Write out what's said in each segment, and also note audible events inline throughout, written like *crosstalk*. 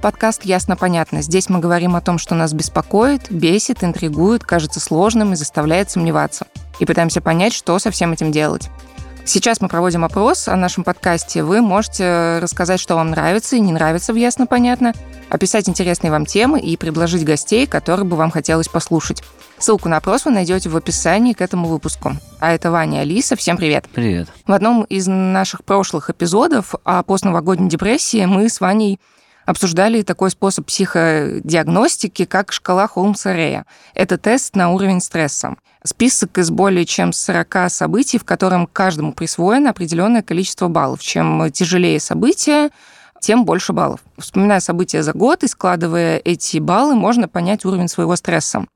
Это подкаст «Ясно-понятно». Здесь мы говорим о том, что нас беспокоит, бесит, интригует, кажется сложным и заставляет сомневаться. И пытаемся понять, что со всем этим делать. Сейчас мы проводим опрос о нашем подкасте. Вы можете рассказать, что вам нравится и не нравится в «Ясно-понятно», описать интересные вам темы и предложить гостей, которые бы вам хотелось послушать. Ссылку на опрос вы найдете в описании к этому выпуску. А это Ваня Алиса. Всем привет. Привет. В одном из наших прошлых эпизодов о постновогодней депрессии мы с Ваней обсуждали такой способ психодиагностики, как шкала Холмса-Рея. Это тест на уровень стресса. Список из более чем 40 событий, в котором каждому присвоено определенное количество баллов. Чем тяжелее событие, тем больше баллов. Вспоминая события за год и складывая эти баллы, можно понять уровень своего стресса.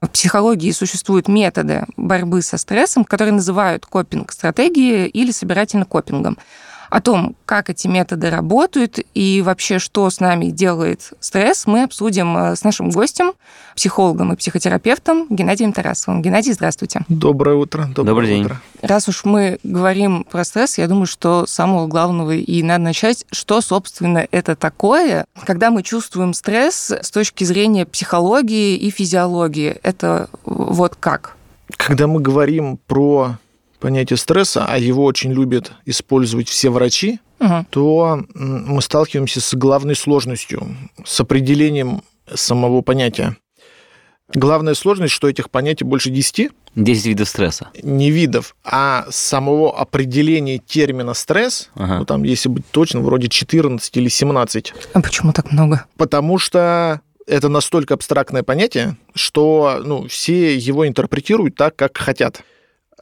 В психологии существуют методы борьбы со стрессом, которые называют копинг-стратегией или собирательно-копингом о том, как эти методы работают и вообще, что с нами делает стресс, мы обсудим э, с нашим гостем, психологом и психотерапевтом Геннадием Тарасовым. Геннадий, здравствуйте. Доброе утро. Доброе Добрый день. Утро. Раз уж мы говорим про стресс, я думаю, что самого главного и надо начать, что, собственно, это такое, когда мы чувствуем стресс с точки зрения психологии и физиологии. Это вот как? Когда мы говорим про понятие стресса, а его очень любят использовать все врачи, угу. то мы сталкиваемся с главной сложностью, с определением самого понятия. Главная сложность, что этих понятий больше 10. 10 видов стресса. Не видов, а самого определения термина стресс, ага. ну, там, если быть точным, вроде 14 или 17. А почему так много? Потому что это настолько абстрактное понятие, что ну, все его интерпретируют так, как хотят.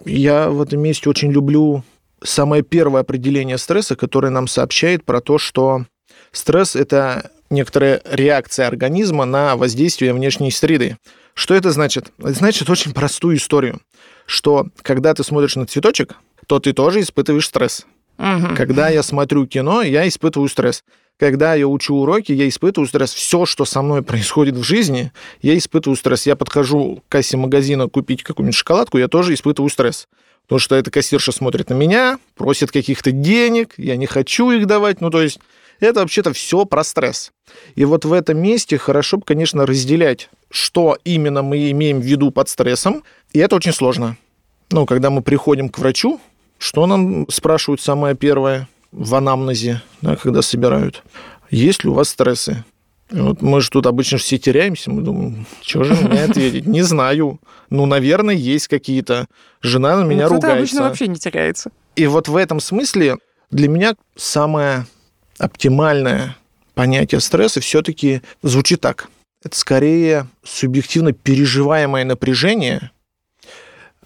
Я в этом месте очень люблю самое первое определение стресса, которое нам сообщает про то, что стресс – это некоторая реакция организма на воздействие внешней среды. Что это значит? Это значит очень простую историю, что когда ты смотришь на цветочек, то ты тоже испытываешь стресс. Угу. Когда я смотрю кино, я испытываю стресс. Когда я учу уроки, я испытываю стресс. Все, что со мной происходит в жизни, я испытываю стресс. Я подхожу к кассе магазина купить какую-нибудь шоколадку, я тоже испытываю стресс. Потому что эта кассирша смотрит на меня, просит каких-то денег, я не хочу их давать. Ну, то есть это вообще-то все про стресс. И вот в этом месте хорошо бы, конечно, разделять, что именно мы имеем в виду под стрессом, и это очень сложно. Ну, когда мы приходим к врачу, что нам спрашивают самое первое в анамнезе, да, когда собирают? Есть ли у вас стрессы? И вот мы же тут обычно все теряемся, мы думаем, что же мне *laughs* ответить? Не знаю. Ну, наверное, есть какие-то. Жена на меня ну, ругается. обычно вообще не теряется. И вот в этом смысле для меня самое оптимальное понятие стресса все-таки звучит так. Это скорее субъективно переживаемое напряжение,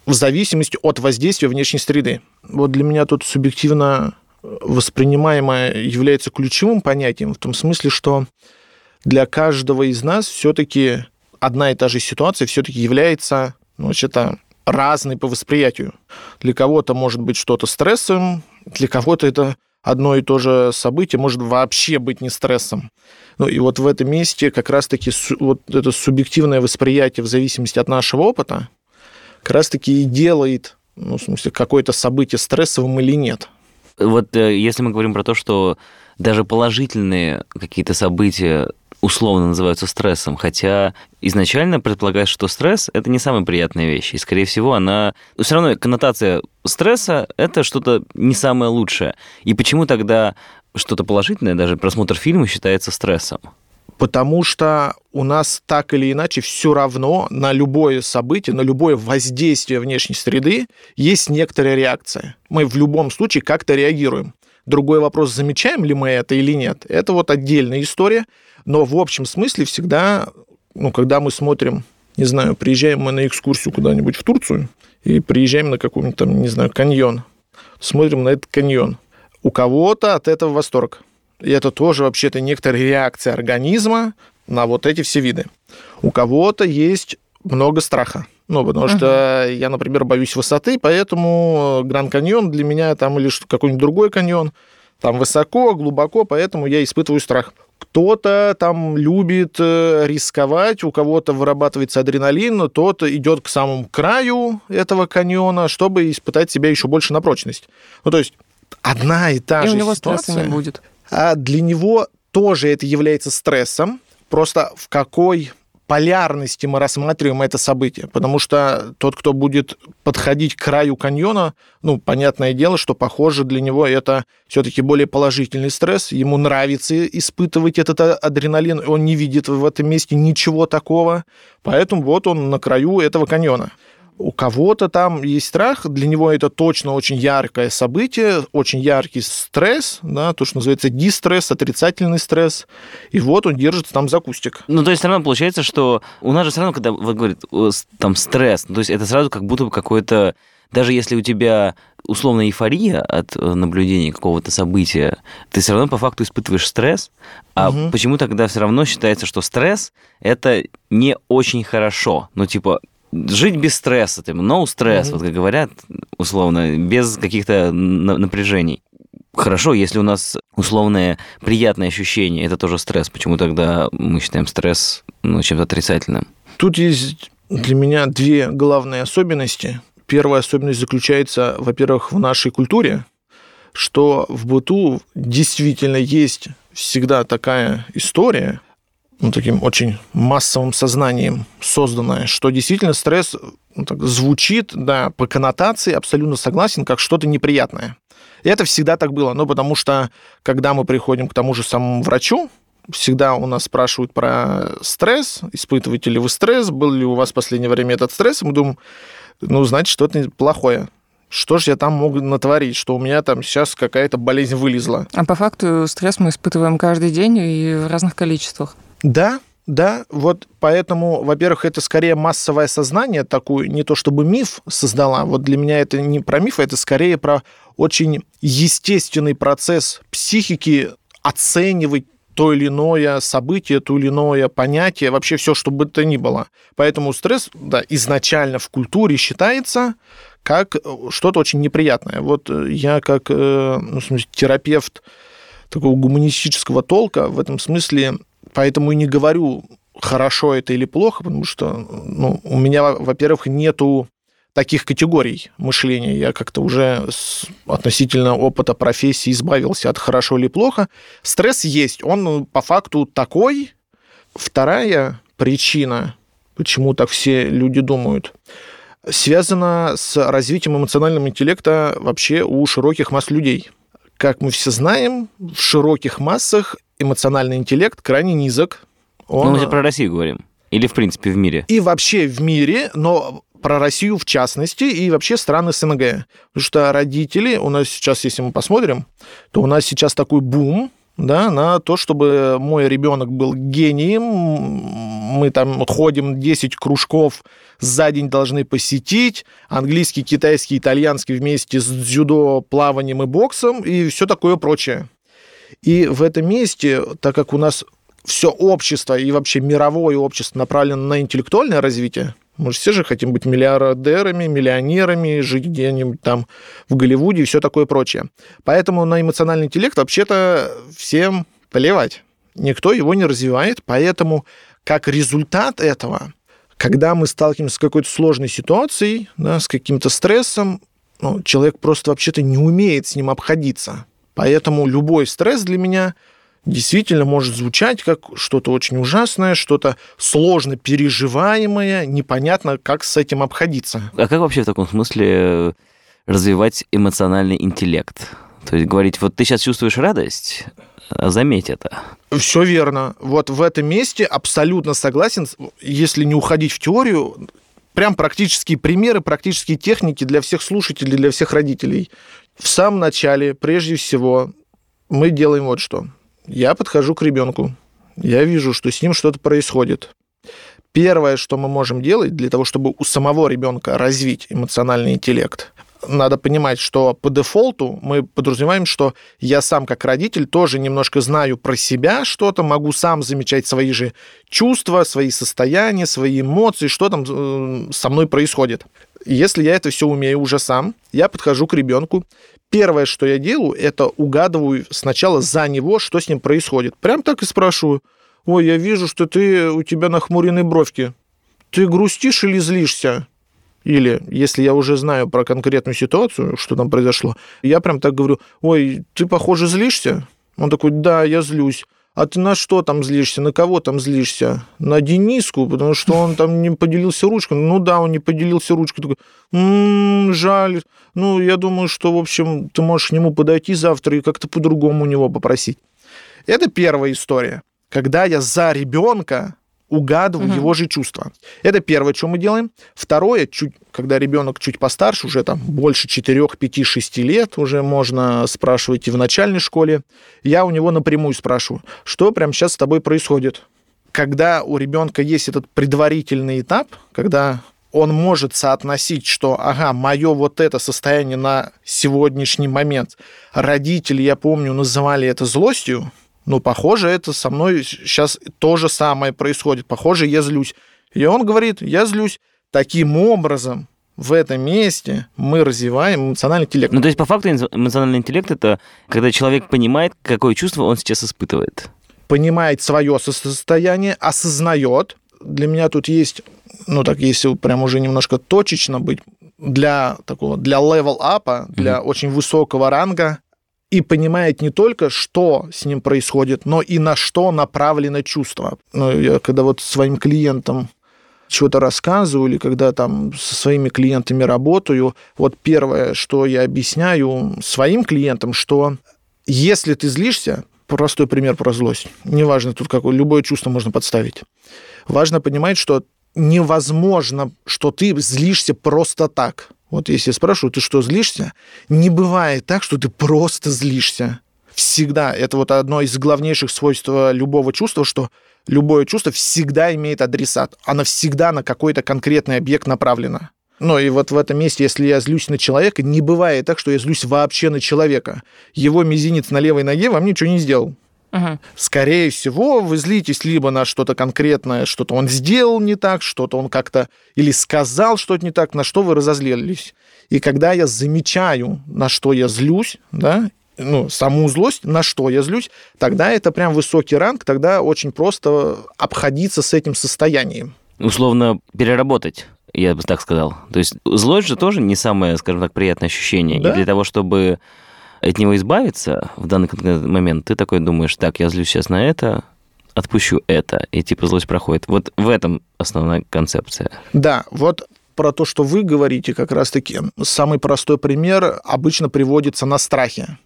в зависимости от воздействия внешней среды. Вот для меня тут субъективно воспринимаемое является ключевым понятием в том смысле, что для каждого из нас все-таки одна и та же ситуация все-таки является ну, вообще-то разной по восприятию. Для кого-то может быть что-то стрессом, для кого-то это одно и то же событие может вообще быть не стрессом. Ну и вот в этом месте как раз-таки вот это субъективное восприятие в зависимости от нашего опыта, как раз-таки и делает, ну, в смысле, какое-то событие стрессовым или нет. Вот э, если мы говорим про то, что даже положительные какие-то события условно называются стрессом, хотя изначально предполагается, что стресс – это не самая приятная вещь, и, скорее всего, она... Все равно коннотация стресса – это что-то не самое лучшее. И почему тогда что-то положительное, даже просмотр фильма, считается стрессом? Потому что у нас так или иначе все равно на любое событие, на любое воздействие внешней среды есть некоторая реакция. Мы в любом случае как-то реагируем. Другой вопрос, замечаем ли мы это или нет, это вот отдельная история. Но в общем смысле всегда, ну, когда мы смотрим, не знаю, приезжаем мы на экскурсию куда-нибудь в Турцию и приезжаем на какой-нибудь там, не знаю, каньон, смотрим на этот каньон. У кого-то от этого восторг. И это тоже вообще-то некоторая реакция организма на вот эти все виды. У кого-то есть много страха. Ну, потому uh-huh. что я, например, боюсь высоты, поэтому Гранд Каньон для меня там или какой-нибудь другой каньон, там высоко, глубоко, поэтому я испытываю страх. Кто-то там любит э, рисковать, у кого-то вырабатывается адреналин, тот идет к самому краю этого каньона, чтобы испытать себя еще больше на прочность. Ну, то есть одна и та и же у него ситуация. стресса не будет для него тоже это является стрессом, просто в какой полярности мы рассматриваем это событие, потому что тот, кто будет подходить к краю каньона, ну, понятное дело, что, похоже, для него это все-таки более положительный стресс, ему нравится испытывать этот адреналин, он не видит в этом месте ничего такого, поэтому вот он на краю этого каньона у кого-то там есть страх, для него это точно очень яркое событие, очень яркий стресс, да, то, что называется дистресс, отрицательный стресс, и вот он держится там за кустик. Ну, то есть, все равно получается, что у нас же все равно, когда вот говорит там стресс, то есть это сразу как будто бы какой-то даже если у тебя условно эйфория от э, наблюдения какого-то события, ты все равно по факту испытываешь стресс, а угу. почему тогда все равно считается, что стресс это не очень хорошо? Ну, типа, жить без стресса, типа, no стресс, mm-hmm. вот как говорят, условно, без каких-то напряжений. Хорошо, если у нас условное приятное ощущение, это тоже стресс. Почему тогда мы считаем стресс ну, чем-то отрицательным? Тут есть для меня две главные особенности. Первая особенность заключается, во-первых, в нашей культуре, что в быту действительно есть всегда такая история, ну, таким очень массовым сознанием созданное, что действительно стресс ну, так, звучит, да, по коннотации абсолютно согласен, как что-то неприятное. И это всегда так было, ну, потому что, когда мы приходим к тому же самому врачу, всегда у нас спрашивают про стресс, испытываете ли вы стресс, был ли у вас в последнее время этот стресс, и мы думаем, ну, значит, что-то плохое. Что же я там мог натворить, что у меня там сейчас какая-то болезнь вылезла? А по факту стресс мы испытываем каждый день и в разных количествах. Да, да, вот поэтому, во-первых, это скорее массовое сознание, такую не то чтобы миф создала. Вот для меня это не про миф, а это скорее про очень естественный процесс психики оценивать то или иное событие, то или иное понятие, вообще все, что бы то ни было. Поэтому стресс да, изначально в культуре считается как что-то очень неприятное. Вот я как э, ну, смысле, терапевт такого гуманистического толка в этом смысле Поэтому и не говорю, хорошо это или плохо, потому что ну, у меня, во-первых, нету таких категорий мышления. Я как-то уже с относительно опыта профессии избавился от хорошо или плохо. Стресс есть, он ну, по факту такой. Вторая причина, почему так все люди думают, связана с развитием эмоционального интеллекта вообще у широких масс людей. Как мы все знаем, в широких массах эмоциональный интеллект крайне низок. Он... Ну, мы про Россию говорим. Или, в принципе, в мире? И вообще в мире, но про Россию в частности и вообще страны СНГ. Потому что родители, у нас сейчас, если мы посмотрим, то у нас сейчас такой бум да, на то, чтобы мой ребенок был гением. Мы там ходим 10 кружков за день должны посетить. Английский, китайский, итальянский вместе с дзюдо, плаванием и боксом и все такое прочее. И в этом месте, так как у нас все общество и вообще мировое общество направлено на интеллектуальное развитие, мы же все же хотим быть миллиардерами, миллионерами, жить где-нибудь там в Голливуде и все такое прочее. Поэтому на эмоциональный интеллект вообще-то всем плевать. Никто его не развивает, поэтому как результат этого, когда мы сталкиваемся с какой-то сложной ситуацией, да, с каким-то стрессом, ну, человек просто вообще-то не умеет с ним обходиться. Поэтому любой стресс для меня действительно может звучать как что-то очень ужасное, что-то сложно переживаемое, непонятно, как с этим обходиться. А как вообще в таком смысле развивать эмоциональный интеллект? То есть говорить, вот ты сейчас чувствуешь радость, а заметь это. Все верно. Вот в этом месте абсолютно согласен. Если не уходить в теорию, прям практические примеры, практические техники для всех слушателей, для всех родителей. В самом начале, прежде всего, мы делаем вот что. Я подхожу к ребенку, я вижу, что с ним что-то происходит. Первое, что мы можем делать для того, чтобы у самого ребенка развить эмоциональный интеллект, надо понимать, что по дефолту мы подразумеваем, что я сам как родитель тоже немножко знаю про себя что-то, могу сам замечать свои же чувства, свои состояния, свои эмоции, что там э, со мной происходит. Если я это все умею уже сам, я подхожу к ребенку. Первое, что я делаю, это угадываю сначала за него, что с ним происходит. Прям так и спрашиваю. Ой, я вижу, что ты у тебя нахмурены бровки. Ты грустишь или злишься? Или, если я уже знаю про конкретную ситуацию, что там произошло, я прям так говорю, ой, ты, похоже, злишься? Он такой, да, я злюсь. А ты на что там злишься, на кого там злишься? На Дениску, потому что он там не поделился ручкой. Ну да, он не поделился ручкой. Такой, м-м, жаль. Ну, я думаю, что, в общем, ты можешь к нему подойти завтра и как-то по-другому у него попросить. Это первая история. Когда я за ребенка угадываю угу. его же чувства. Это первое, что мы делаем. Второе, чуть, когда ребенок чуть постарше, уже там больше 4, 5, 6 лет, уже можно спрашивать и в начальной школе, я у него напрямую спрашиваю, что прямо сейчас с тобой происходит. Когда у ребенка есть этот предварительный этап, когда он может соотносить, что, ага, мое вот это состояние на сегодняшний момент, родители, я помню, называли это злостью, ну, похоже, это со мной сейчас то же самое происходит. Похоже, я злюсь. И он говорит, я злюсь. Таким образом, в этом месте мы развиваем эмоциональный интеллект. Ну, то есть, по факту, эмоциональный интеллект – это когда человек понимает, какое чувство он сейчас испытывает. Понимает свое состояние, осознает. Для меня тут есть, ну, так, если прям уже немножко точечно быть, для такого, для level-апа, для mm-hmm. очень высокого ранга, и понимает не только, что с ним происходит, но и на что направлено чувство. Ну, я когда вот своим клиентам чего-то рассказываю, или когда там со своими клиентами работаю, вот первое, что я объясняю своим клиентам, что если ты злишься, простой пример про злость, неважно тут какое, любое чувство можно подставить, важно понимать, что невозможно, что ты злишься просто так – вот если я спрашиваю, ты что, злишься? Не бывает так, что ты просто злишься. Всегда. Это вот одно из главнейших свойств э, любого чувства, что любое чувство всегда имеет адресат. Оно всегда на какой-то конкретный объект направлено. Ну и вот в этом месте, если я злюсь на человека, не бывает так, что я злюсь вообще на человека. Его мизинец на левой ноге вам ничего не сделал. Угу. Скорее всего, вы злитесь либо на что-то конкретное, что-то он сделал не так, что-то он как-то или сказал что-то не так, на что вы разозлились. И когда я замечаю, на что я злюсь, да, ну, саму злость, на что я злюсь, тогда это прям высокий ранг, тогда очень просто обходиться с этим состоянием. Условно переработать я бы так сказал. То есть злость же тоже не самое, скажем так, приятное ощущение. Да? И для того, чтобы от него избавиться в данный момент, ты такой думаешь, так, я злюсь сейчас на это, отпущу это, и типа злость проходит. Вот в этом основная концепция. Да, вот про то, что вы говорите, как раз-таки самый простой пример обычно приводится на страхе.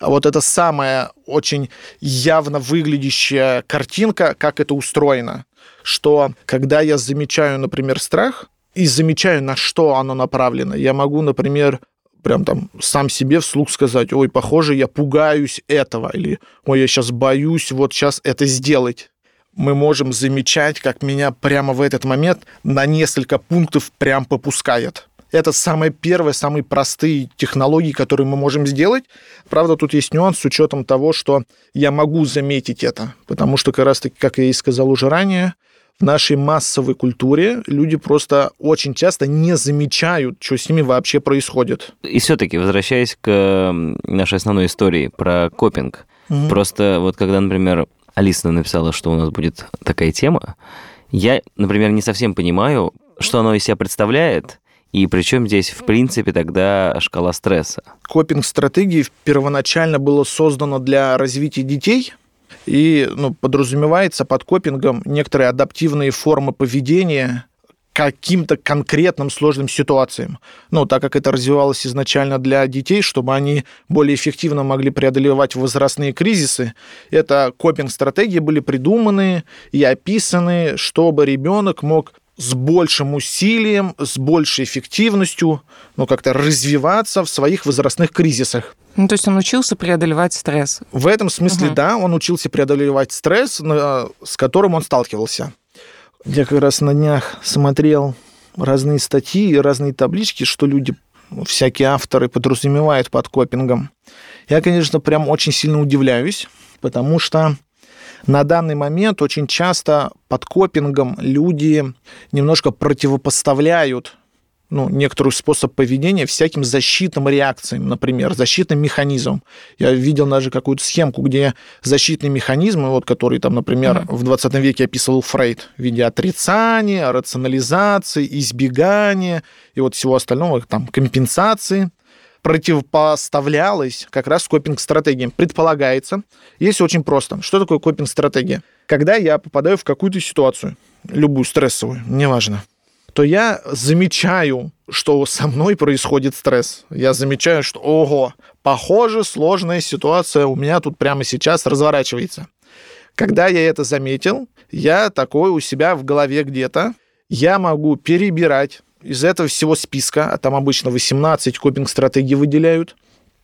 Вот это самая очень явно выглядящая картинка, как это устроено. Что когда я замечаю, например, страх, и замечаю, на что оно направлено, я могу, например, прям там сам себе вслух сказать, ой, похоже, я пугаюсь этого, или ой, я сейчас боюсь вот сейчас это сделать. Мы можем замечать, как меня прямо в этот момент на несколько пунктов прям попускает. Это самые первые, самые простые технологии, которые мы можем сделать. Правда, тут есть нюанс с учетом того, что я могу заметить это, потому что, как раз таки, как я и сказал уже ранее, в нашей массовой культуре люди просто очень часто не замечают, что с ними вообще происходит. И все-таки, возвращаясь к нашей основной истории про копинг, угу. просто вот когда, например, Алиса написала, что у нас будет такая тема, я, например, не совсем понимаю, что оно из себя представляет, и причем здесь, в принципе, тогда шкала стресса. Копинг-стратегии первоначально было создано для развития детей – и ну, подразумевается под копингом некоторые адаптивные формы поведения каким-то конкретным сложным ситуациям. Ну, так как это развивалось изначально для детей, чтобы они более эффективно могли преодолевать возрастные кризисы, это копинг-стратегии были придуманы и описаны, чтобы ребенок мог с большим усилием, с большей эффективностью, ну, как-то развиваться в своих возрастных кризисах. Ну, то есть он учился преодолевать стресс. В этом смысле, угу. да, он учился преодолевать стресс, с которым он сталкивался. Я как раз на днях смотрел разные статьи и разные таблички, что люди, всякие авторы подразумевают под копингом. Я, конечно, прям очень сильно удивляюсь, потому что на данный момент очень часто под копингом люди немножко противопоставляют ну, некоторый способ поведения всяким защитным реакциям, например, защитным механизмом. Я видел даже какую-то схемку, где защитные механизмы, вот, которые там, например, mm-hmm. в 20 веке описывал Фрейд в виде отрицания, рационализации, избегания и вот всего остального, там, компенсации – противопоставлялось как раз копинг-стратегиям. Предполагается, если очень просто. Что такое копинг-стратегия? Когда я попадаю в какую-то ситуацию, любую стрессовую, неважно, то я замечаю, что со мной происходит стресс. Я замечаю, что, ого, похоже, сложная ситуация у меня тут прямо сейчас разворачивается. Когда я это заметил, я такой у себя в голове где-то, я могу перебирать из этого всего списка, а там обычно 18 копинг-стратегий выделяют,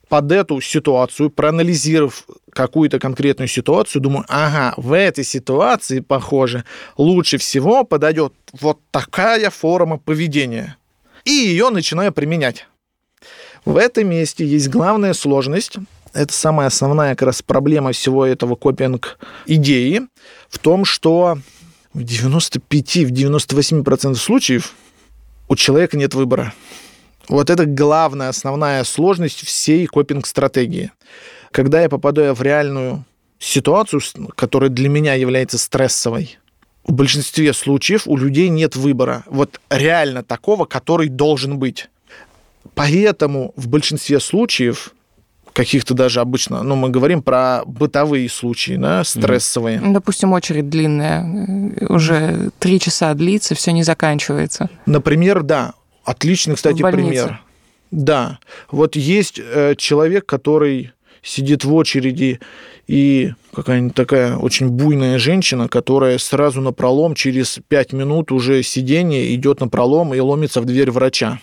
под эту ситуацию, проанализировав какую-то конкретную ситуацию, думаю, ага, в этой ситуации, похоже, лучше всего подойдет вот такая форма поведения. И ее начинаю применять. В этом месте есть главная сложность. Это самая основная как раз проблема всего этого копинг идеи в том, что в 95-98% случаев у человека нет выбора. Вот это главная, основная сложность всей копинг-стратегии. Когда я попадаю в реальную ситуацию, которая для меня является стрессовой, в большинстве случаев у людей нет выбора. Вот реально такого, который должен быть. Поэтому в большинстве случаев каких-то даже обычно, ну, мы говорим про бытовые случаи, да, стрессовые. Mm-hmm. Допустим, очередь длинная, уже три часа длится, все не заканчивается. Например, да, отличный, кстати, пример. Да, вот есть э, человек, который сидит в очереди, и какая-нибудь такая очень буйная женщина, которая сразу на пролом через пять минут уже сидения идет на пролом и ломится в дверь врача.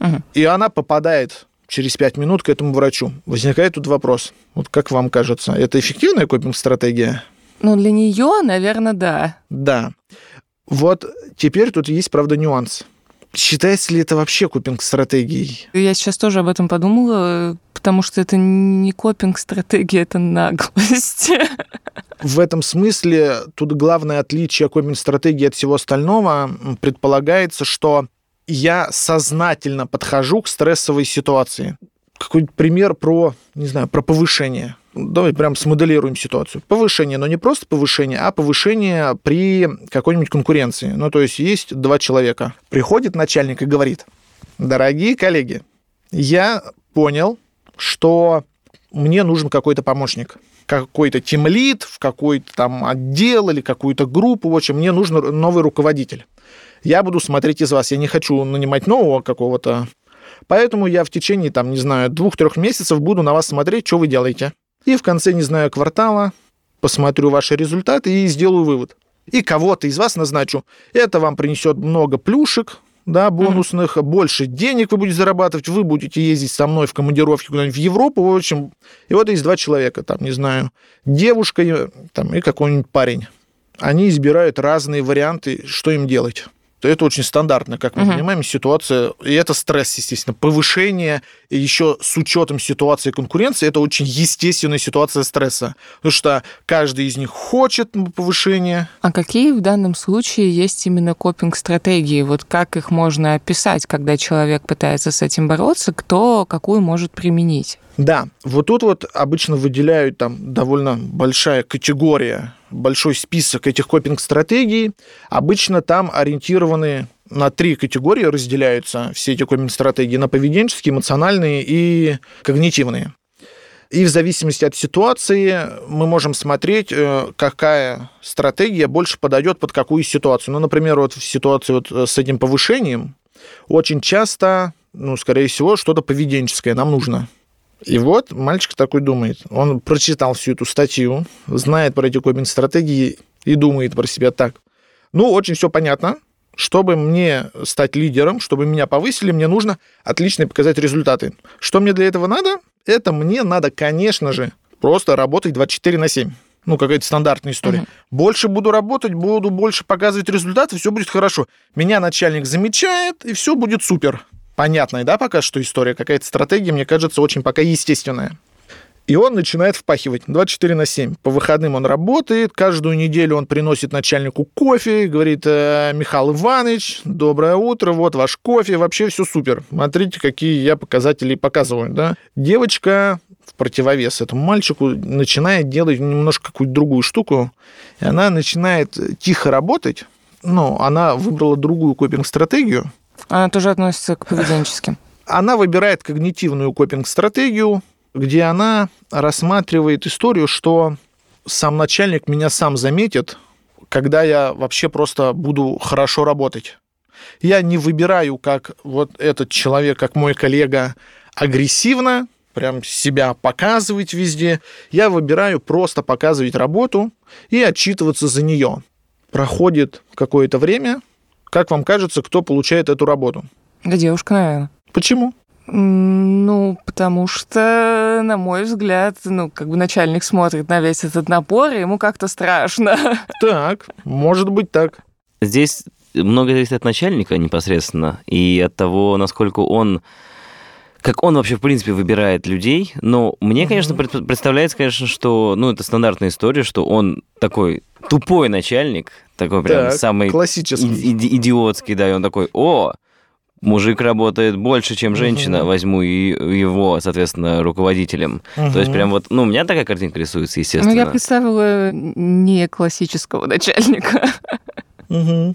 Угу. И она попадает через 5 минут к этому врачу. Возникает тут вопрос. Вот как вам кажется, это эффективная копинг-стратегия? Ну, для нее, наверное, да. Да. Вот теперь тут есть, правда, нюанс. Считается ли это вообще копинг-стратегией? Я сейчас тоже об этом подумала, потому что это не копинг-стратегия, это наглость. В этом смысле тут главное отличие копинг-стратегии от всего остального предполагается, что я сознательно подхожу к стрессовой ситуации. Какой-то пример про, не знаю, про повышение. Давай прям смоделируем ситуацию. Повышение, но не просто повышение, а повышение при какой-нибудь конкуренции. Ну, то есть есть два человека. Приходит начальник и говорит, дорогие коллеги, я понял, что мне нужен какой-то помощник какой-то тимлит в какой-то там отдел или какую-то группу. В общем, мне нужен новый руководитель я буду смотреть из вас. Я не хочу нанимать нового какого-то. Поэтому я в течение, там, не знаю, двух-трех месяцев буду на вас смотреть, что вы делаете. И в конце, не знаю, квартала посмотрю ваши результаты и сделаю вывод. И кого-то из вас назначу. Это вам принесет много плюшек, да, бонусных, mm-hmm. больше денег вы будете зарабатывать, вы будете ездить со мной в командировки куда-нибудь в Европу, в общем. И вот есть два человека, там, не знаю, девушка там, и какой-нибудь парень. Они избирают разные варианты, что им делать это очень стандартно, как мы угу. понимаем, ситуация, и это стресс, естественно, повышение, еще с учетом ситуации конкуренции, это очень естественная ситуация стресса, потому что каждый из них хочет повышения. А какие в данном случае есть именно копинг-стратегии? Вот как их можно описать, когда человек пытается с этим бороться, кто какую может применить? Да, вот тут вот обычно выделяют там довольно большая категория, большой список этих копинг-стратегий. Обычно там ориентированы на три категории разделяются все эти копинг-стратегии, на поведенческие, эмоциональные и когнитивные. И в зависимости от ситуации мы можем смотреть, э, какая стратегия больше подойдет под какую ситуацию. Ну, например, вот в ситуации вот с этим повышением очень часто, ну, скорее всего, что-то поведенческое нам нужно. И вот мальчик такой думает. Он прочитал всю эту статью, знает про эти копинг-стратегии и думает про себя так. Ну, очень все понятно. Чтобы мне стать лидером, чтобы меня повысили, мне нужно отлично показать результаты. Что мне для этого надо? Это мне надо, конечно же, просто работать 24 на 7 ну, какая-то стандартная история. Угу. Больше буду работать, буду больше показывать результаты, все будет хорошо. Меня начальник замечает, и все будет супер понятная, да, пока что история, какая-то стратегия, мне кажется, очень пока естественная. И он начинает впахивать 24 на 7. По выходным он работает, каждую неделю он приносит начальнику кофе, говорит, э, Михаил Иванович, доброе утро, вот ваш кофе, вообще все супер. Смотрите, какие я показатели показываю. Да? Девочка в противовес этому мальчику начинает делать немножко какую-то другую штуку, и она начинает тихо работать, ну, она выбрала другую копинг-стратегию, она тоже относится к поведенческим. Она выбирает когнитивную копинг-стратегию, где она рассматривает историю, что сам начальник меня сам заметит, когда я вообще просто буду хорошо работать. Я не выбираю, как вот этот человек, как мой коллега, агрессивно, прям себя показывать везде. Я выбираю просто показывать работу и отчитываться за нее. Проходит какое-то время. Как вам кажется, кто получает эту работу? Да девушка, наверное. Почему? Ну, потому что, на мой взгляд, ну, как бы начальник смотрит на весь этот напор, и ему как-то страшно. *laughs* Так, может быть так. Здесь много зависит от начальника непосредственно и от того, насколько он как он вообще, в принципе, выбирает людей. Но мне, конечно, mm-hmm. представляется, конечно, что, ну, это стандартная история, что он такой тупой начальник, такой прям так, самый классический. И- идиотский, да, и он такой, о, мужик работает больше, чем женщина, угу. возьму и его, соответственно, руководителем. Угу. То есть прям вот, ну, у меня такая картинка рисуется, естественно. Ну, я представила не классического начальника. Угу.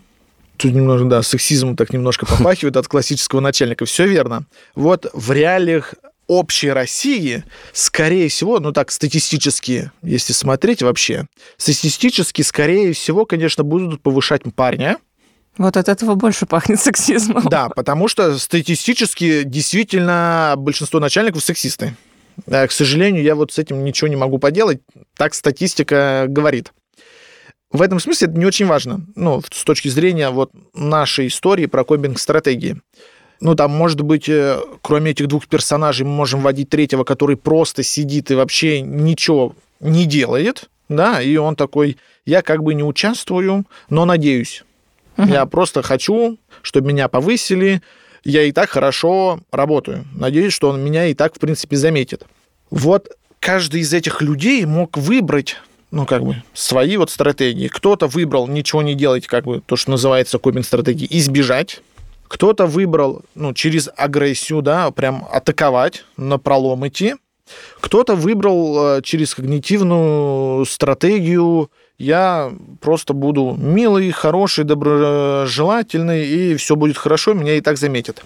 Тут немножко, да, сексизм так немножко попахивает от классического начальника. Все верно. Вот в реалиях общей России, скорее всего, ну так, статистически, если смотреть вообще, статистически, скорее всего, конечно, будут повышать парня, вот от этого больше пахнет сексизмом. Да, потому что статистически действительно большинство начальников сексисты. К сожалению, я вот с этим ничего не могу поделать. Так статистика говорит. В этом смысле это не очень важно, ну, с точки зрения вот нашей истории про кобинг-стратегии. Ну, там, может быть, э, кроме этих двух персонажей, мы можем вводить третьего, который просто сидит и вообще ничего не делает, да, и он такой, я как бы не участвую, но надеюсь. Угу. Я просто хочу, чтобы меня повысили. Я и так хорошо работаю. Надеюсь, что он меня и так, в принципе, заметит. Вот каждый из этих людей мог выбрать ну, как бы, свои вот стратегии. Кто-то выбрал ничего не делать, как бы, то, что называется копинг-стратегией, избежать. Кто-то выбрал, ну, через агрессию, да, прям атаковать, на пролом идти. Кто-то выбрал э, через когнитивную стратегию я просто буду милый, хороший, доброжелательный, и все будет хорошо, меня и так заметят.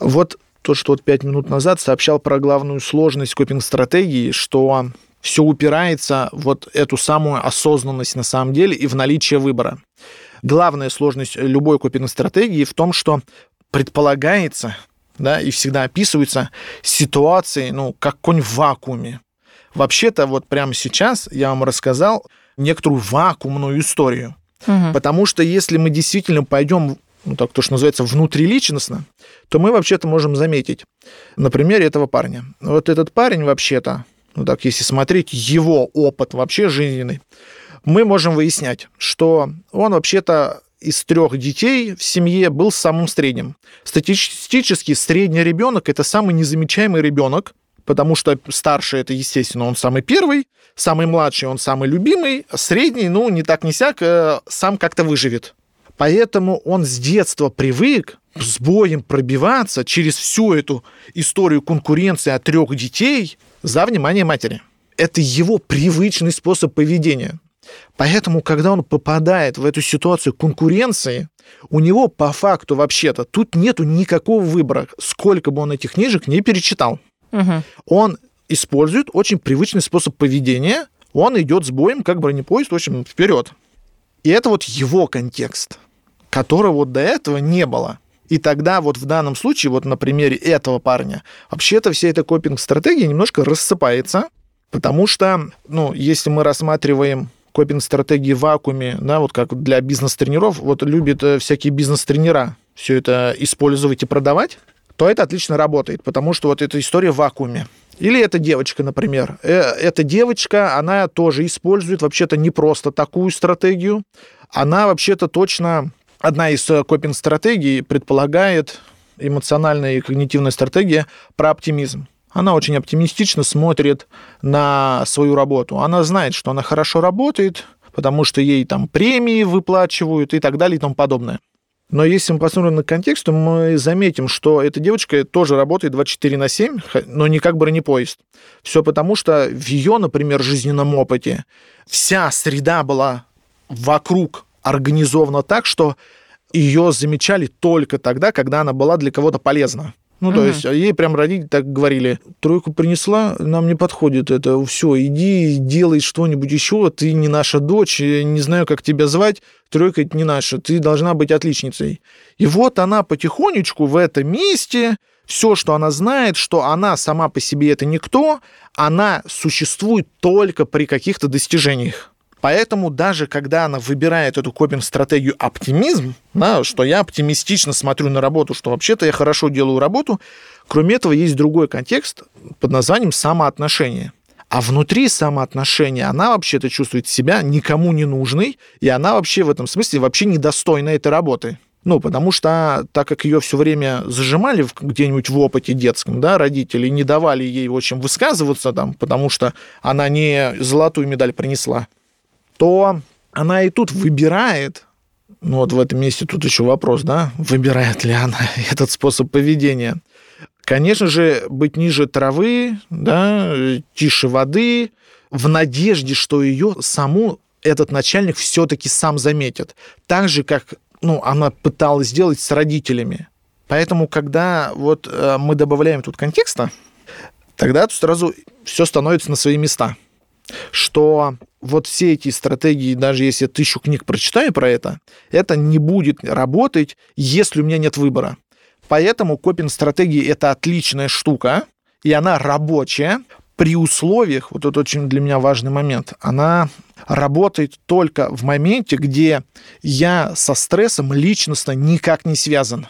Вот то, что вот пять минут назад сообщал про главную сложность копинг-стратегии, что все упирается вот эту самую осознанность на самом деле и в наличие выбора. Главная сложность любой копинг-стратегии в том, что предполагается, да, и всегда описываются ситуации, ну, как конь в вакууме. Вообще-то вот прямо сейчас я вам рассказал некоторую вакуумную историю. Угу. Потому что если мы действительно пойдем ну, так то, что называется, внутриличностно, то мы вообще-то можем заметить на примере этого парня. Вот этот парень вообще-то, ну так, если смотреть его опыт вообще жизненный, мы можем выяснять, что он вообще-то из трех детей в семье был самым средним. Статистически средний ребенок это самый незамечаемый ребенок, потому что старший это, естественно, он самый первый, самый младший он самый любимый, средний, ну, не так не сяк, э, сам как-то выживет. Поэтому он с детства привык с боем пробиваться через всю эту историю конкуренции от трех детей за внимание матери. Это его привычный способ поведения. Поэтому, когда он попадает в эту ситуацию конкуренции, у него по факту вообще-то тут нету никакого выбора, сколько бы он этих книжек не перечитал. Угу. Он использует очень привычный способ поведения. Он идет с боем, как бронепоезд, в общем, вперед. И это вот его контекст, которого вот до этого не было. И тогда вот в данном случае, вот на примере этого парня, вообще-то вся эта копинг-стратегия немножко рассыпается, потому что, ну, если мы рассматриваем копинг-стратегии в вакууме, да, вот как для бизнес-тренеров, вот любят э, всякие бизнес-тренера все это использовать и продавать, то это отлично работает, потому что вот эта история в вакууме. Или эта девочка, например. Э, эта девочка, она тоже использует вообще-то не просто такую стратегию. Она вообще-то точно... Одна из э, копинг-стратегий предполагает эмоциональная и когнитивная стратегия про оптимизм. Она очень оптимистично смотрит на свою работу. Она знает, что она хорошо работает, потому что ей там премии выплачивают и так далее и тому подобное. Но если мы посмотрим на контекст, то мы заметим, что эта девочка тоже работает 24 на 7, но не как бронепоезд. Все потому, что в ее, например, жизненном опыте вся среда была вокруг организована так, что ее замечали только тогда, когда она была для кого-то полезна. Ну, то есть ей прям родители так говорили, тройку принесла, нам не подходит это, все, иди, делай что-нибудь еще, ты не наша дочь, не знаю, как тебя звать, тройка это не наша, ты должна быть отличницей. И вот она потихонечку в этом месте, все, что она знает, что она сама по себе это никто, она существует только при каких-то достижениях. Поэтому даже когда она выбирает эту копинг-стратегию оптимизм, да, что я оптимистично смотрю на работу, что вообще-то я хорошо делаю работу, кроме этого есть другой контекст под названием самоотношение. А внутри самоотношения она вообще-то чувствует себя никому не нужной, и она вообще в этом смысле вообще недостойна этой работы. Ну, потому что так как ее все время зажимали где-нибудь в опыте детском, да, родители не давали ей, в общем, высказываться там, потому что она не золотую медаль принесла, то она и тут выбирает, ну вот в этом месте тут еще вопрос, да, выбирает ли она *laughs* этот способ поведения. Конечно же, быть ниже травы, да, тише воды, в надежде, что ее саму этот начальник все-таки сам заметит. Так же, как ну, она пыталась сделать с родителями. Поэтому, когда вот э, мы добавляем тут контекста, тогда тут сразу все становится на свои места. Что вот все эти стратегии, даже если я тысячу книг прочитаю про это, это не будет работать, если у меня нет выбора. Поэтому копинг-стратегии – это отличная штука, и она рабочая при условиях, вот это очень для меня важный момент, она работает только в моменте, где я со стрессом личностно никак не связан.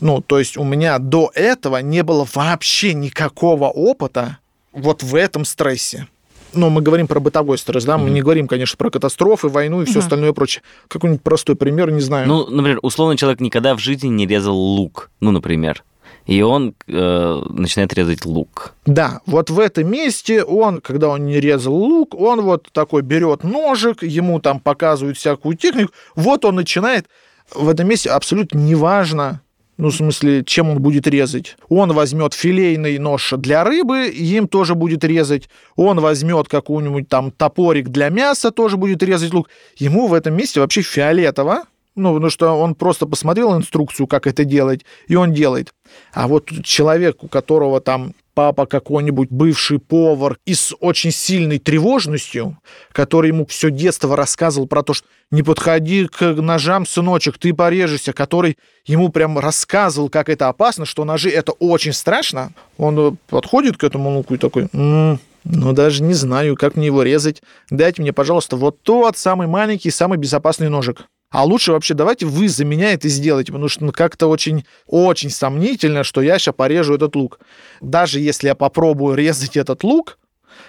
Ну, то есть у меня до этого не было вообще никакого опыта вот в этом стрессе но мы говорим про бытовой стресс, да, мы mm-hmm. не говорим, конечно, про катастрофы, войну и все mm-hmm. остальное прочее. Какой-нибудь простой пример, не знаю. Ну, например, условно человек никогда в жизни не резал лук, ну, например. И он э, начинает резать лук. Да, вот в этом месте он, когда он не резал лук, он вот такой берет ножик, ему там показывают всякую технику, вот он начинает в этом месте абсолютно неважно, ну, в смысле, чем он будет резать? Он возьмет филейный нож для рыбы, им тоже будет резать. Он возьмет какой-нибудь там топорик для мяса, тоже будет резать лук. Ему в этом месте вообще фиолетово, ну, потому что он просто посмотрел инструкцию, как это делать, и он делает. А вот человек, у которого там папа какой-нибудь бывший повар и с очень сильной тревожностью, который ему все детство рассказывал про то, что не подходи к ножам, сыночек, ты порежешься, который ему прям рассказывал, как это опасно, что ножи это очень страшно, он э, подходит к этому луку и такой, м-м, ну даже не знаю, как мне его резать, дайте мне, пожалуйста, вот тот самый маленький, самый безопасный ножик. А лучше вообще давайте вы за меня это сделаете, потому что ну, как-то очень, очень сомнительно, что я сейчас порежу этот лук. Даже если я попробую резать этот лук,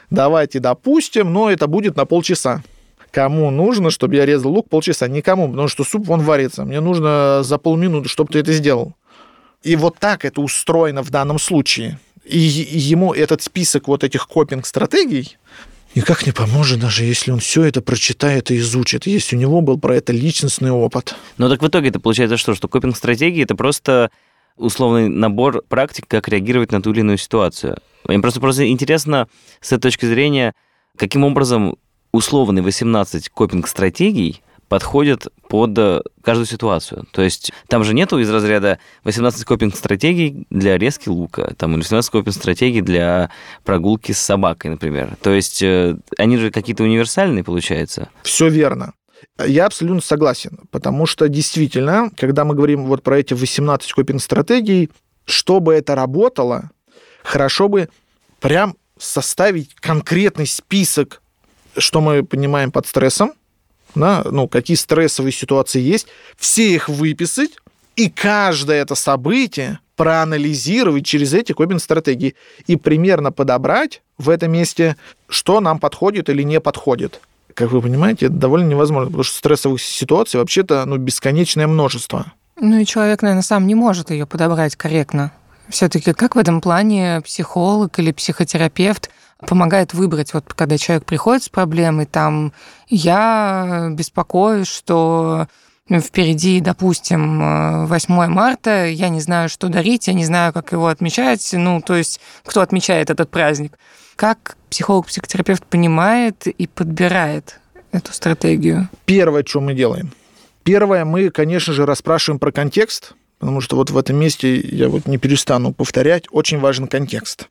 давайте допустим, но это будет на полчаса. Кому нужно, чтобы я резал лук полчаса? Никому, потому что суп вон варится. Мне нужно за полминуты, чтобы ты это сделал. И вот так это устроено в данном случае. И ему этот список вот этих копинг-стратегий, никак не поможет, даже если он все это прочитает и изучит, если у него был про это личностный опыт. Но так в итоге это получается что? Что копинг-стратегии – это просто условный набор практик, как реагировать на ту или иную ситуацию. Мне просто, просто интересно с этой точки зрения, каким образом условный 18 копинг-стратегий – подходят под э, каждую ситуацию. То есть там же нету из разряда 18 копинг-стратегий для резки лука, там, или 18 копинг-стратегий для прогулки с собакой, например. То есть э, они же какие-то универсальные, получается. Все верно. Я абсолютно согласен, потому что действительно, когда мы говорим вот про эти 18 копинг-стратегий, чтобы это работало, хорошо бы прям составить конкретный список, что мы понимаем под стрессом, да, ну, какие стрессовые ситуации есть, все их выписать, и каждое это событие проанализировать через эти копинг-стратегии и примерно подобрать в этом месте, что нам подходит или не подходит. Как вы понимаете, это довольно невозможно, потому что стрессовых ситуаций вообще-то ну, бесконечное множество. Ну и человек, наверное, сам не может ее подобрать корректно. Все-таки как в этом плане психолог или психотерапевт помогает выбрать, вот когда человек приходит с проблемой, там, я беспокоюсь, что впереди, допустим, 8 марта, я не знаю, что дарить, я не знаю, как его отмечать, ну, то есть, кто отмечает этот праздник. Как психолог-психотерапевт понимает и подбирает эту стратегию? Первое, что мы делаем. Первое, мы, конечно же, расспрашиваем про контекст, потому что вот в этом месте я вот не перестану повторять, очень важен контекст.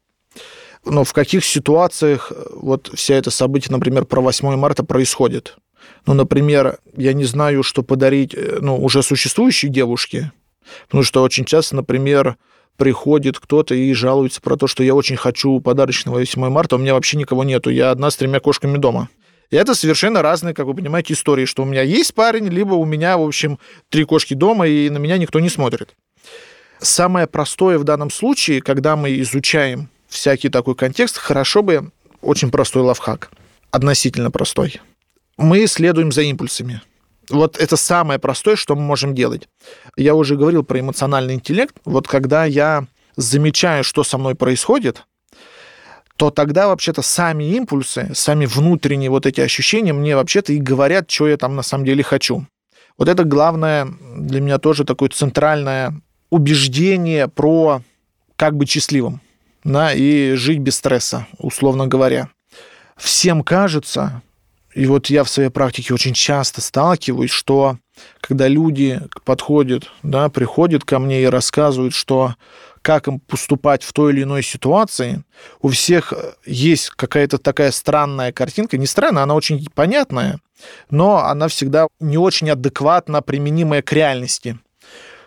Но в каких ситуациях вот вся это событие, например, про 8 марта происходит? Ну, например, я не знаю, что подарить э, ну, уже существующей девушке, потому что очень часто, например, приходит кто-то и жалуется про то, что я очень хочу подарочного 8 марта, у меня вообще никого нету, я одна с тремя кошками дома. И это совершенно разные, как вы понимаете, истории, что у меня есть парень, либо у меня, в общем, три кошки дома, и на меня никто не смотрит. Самое простое в данном случае, когда мы изучаем всякий такой контекст, хорошо бы очень простой лавхак, относительно простой. Мы следуем за импульсами. Вот это самое простое, что мы можем делать. Я уже говорил про эмоциональный интеллект. Вот когда я замечаю, что со мной происходит, то тогда вообще-то сами импульсы, сами внутренние вот эти ощущения мне вообще-то и говорят, что я там на самом деле хочу. Вот это главное для меня тоже такое центральное убеждение про как быть счастливым да, и жить без стресса, условно говоря. Всем кажется, и вот я в своей практике очень часто сталкиваюсь, что когда люди подходят, да, приходят ко мне и рассказывают, что как им поступать в той или иной ситуации, у всех есть какая-то такая странная картинка. Не странная, она очень понятная, но она всегда не очень адекватно применимая к реальности.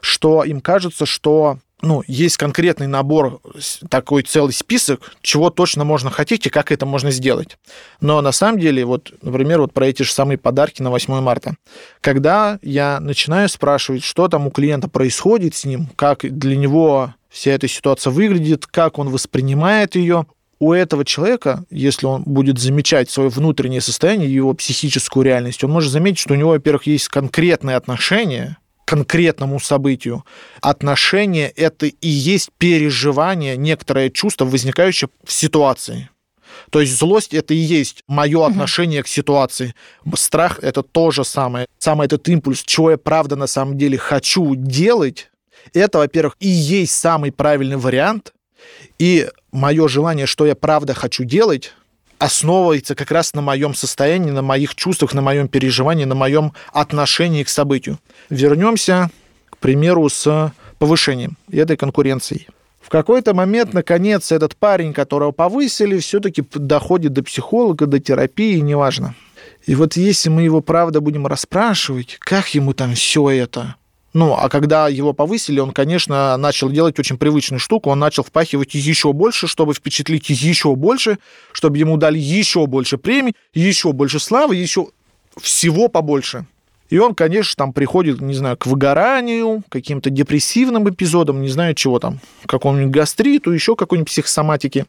Что им кажется, что ну, есть конкретный набор, такой целый список, чего точно можно хотеть и как это можно сделать. Но на самом деле, вот, например, вот про эти же самые подарки на 8 марта. Когда я начинаю спрашивать, что там у клиента происходит с ним, как для него вся эта ситуация выглядит, как он воспринимает ее, у этого человека, если он будет замечать свое внутреннее состояние, его психическую реальность, он может заметить, что у него, во-первых, есть конкретное отношение конкретному событию. Отношение – это и есть переживание, некоторое чувство, возникающее в ситуации. То есть злость это и есть мое отношение к ситуации. Страх это то же самое. Самый этот импульс, чего я правда на самом деле хочу делать, это, во-первых, и есть самый правильный вариант. И мое желание, что я правда хочу делать, основывается как раз на моем состоянии, на моих чувствах, на моем переживании, на моем отношении к событию. Вернемся, к примеру, с повышением этой конкуренцией. В какой-то момент, наконец, этот парень, которого повысили, все-таки доходит до психолога, до терапии, неважно. И вот если мы его правда будем расспрашивать, как ему там все это, ну, а когда его повысили, он, конечно, начал делать очень привычную штуку. Он начал впахивать еще больше, чтобы впечатлить еще больше, чтобы ему дали еще больше премий, еще больше славы, еще всего побольше. И он, конечно, там приходит, не знаю, к выгоранию, каким-то депрессивным эпизодам, не знаю чего там, какому-нибудь гастриту, еще какой-нибудь психосоматике.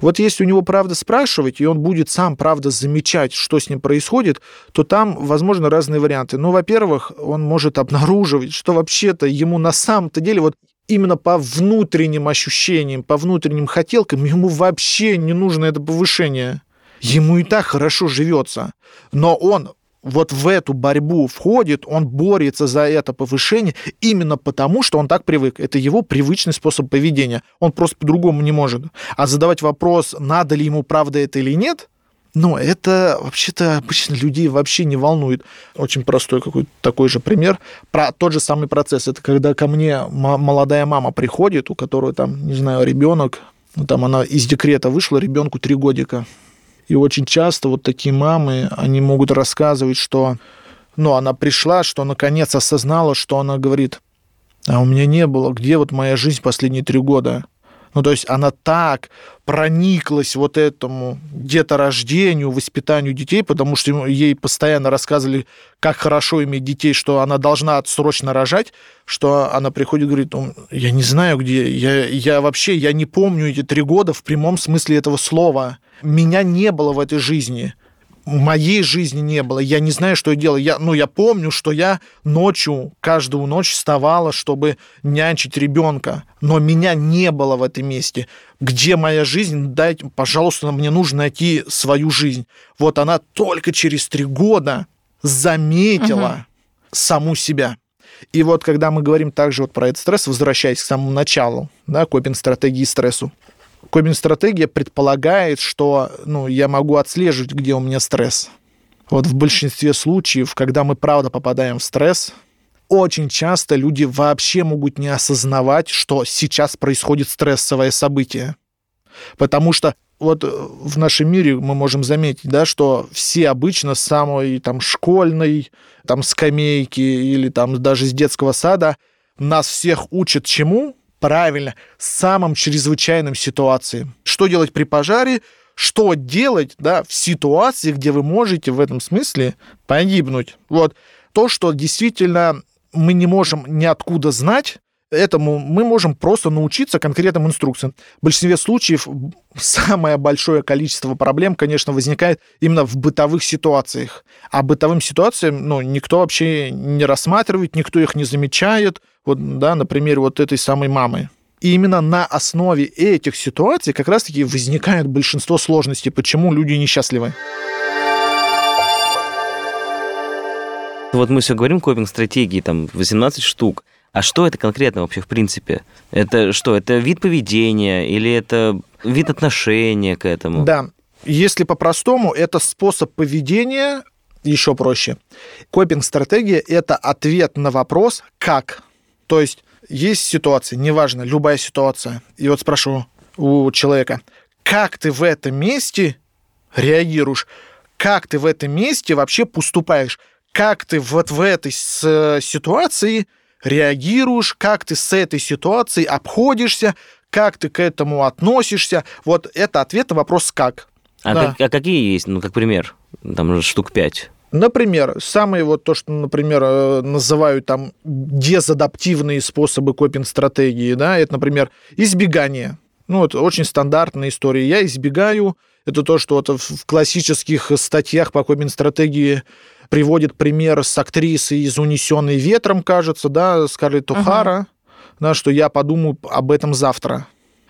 Вот если у него правда спрашивать, и он будет сам правда замечать, что с ним происходит, то там, возможно, разные варианты. Ну, во-первых, он может обнаруживать, что вообще-то ему на самом-то деле вот именно по внутренним ощущениям, по внутренним хотелкам ему вообще не нужно это повышение. Ему и так хорошо живется. Но он вот в эту борьбу входит, он борется за это повышение именно потому, что он так привык. Это его привычный способ поведения. Он просто по-другому не может. А задавать вопрос, надо ли ему правда это или нет, ну, это вообще-то обычно людей вообще не волнует. Очень простой какой-то такой же пример. Про тот же самый процесс. Это когда ко мне молодая мама приходит, у которой там, не знаю, ребенок, ну, там она из декрета вышла, ребенку три годика. И очень часто вот такие мамы, они могут рассказывать, что ну, она пришла, что наконец осознала, что она говорит, а у меня не было, где вот моя жизнь последние три года? Ну, то есть она так прониклась вот этому деторождению, воспитанию детей, потому что ей постоянно рассказывали, как хорошо иметь детей, что она должна срочно рожать, что она приходит и говорит, ну, я не знаю где, я, я вообще, я не помню эти три года в прямом смысле этого слова. Меня не было в этой жизни моей жизни не было. Я не знаю, что я делал. Я, ну, я помню, что я ночью, каждую ночь вставала, чтобы нянчить ребенка. Но меня не было в этом месте. Где моя жизнь? Дайте, пожалуйста, мне нужно найти свою жизнь. Вот она только через три года заметила угу. саму себя. И вот когда мы говорим также вот про этот стресс, возвращаясь к самому началу, да, копинг-стратегии стрессу, Копинг-стратегия предполагает, что ну, я могу отслеживать, где у меня стресс. Вот в большинстве случаев, когда мы правда попадаем в стресс, очень часто люди вообще могут не осознавать, что сейчас происходит стрессовое событие. Потому что вот э, в нашем мире мы можем заметить, да, что все обычно с самой там школьной там скамейки или там даже с детского сада нас всех учат чему? Правильно, самым чрезвычайным ситуациям. Что делать при пожаре? Что делать да, в ситуации, где вы можете в этом смысле погибнуть? Вот то, что действительно мы не можем ниоткуда знать, этому мы можем просто научиться конкретным инструкциям. В большинстве случаев самое большое количество проблем, конечно, возникает именно в бытовых ситуациях. А бытовым ситуациям ну, никто вообще не рассматривает, никто их не замечает. Вот, да, на примере вот этой самой мамы. И именно на основе этих ситуаций как раз-таки возникает большинство сложностей, почему люди несчастливы. Вот мы все говорим копинг-стратегии, там 18 штук. А что это конкретно вообще в принципе? Это что? Это вид поведения или это вид отношения к этому? Да. Если по-простому, это способ поведения, еще проще. Копинг-стратегия – это ответ на вопрос «как?». То есть есть ситуация, неважно, любая ситуация. И вот спрошу у человека, как ты в этом месте реагируешь? Как ты в этом месте вообще поступаешь? Как ты вот в этой ситуации – реагируешь, как ты с этой ситуацией обходишься, как ты к этому относишься. Вот это ответ на вопрос «как». А, да. как, а какие есть, ну, как пример? Там штук пять. Например, самые вот то, что, например, э, называют там дезадаптивные способы копинг-стратегии, да, это, например, избегание. Ну, вот очень стандартная история. Я избегаю, это то, что вот в классических статьях по копинг-стратегии приводит пример с актрисой из «Унесенной ветром», кажется, да, Скарлетт О'Хара, uh да, что я подумаю об этом завтра.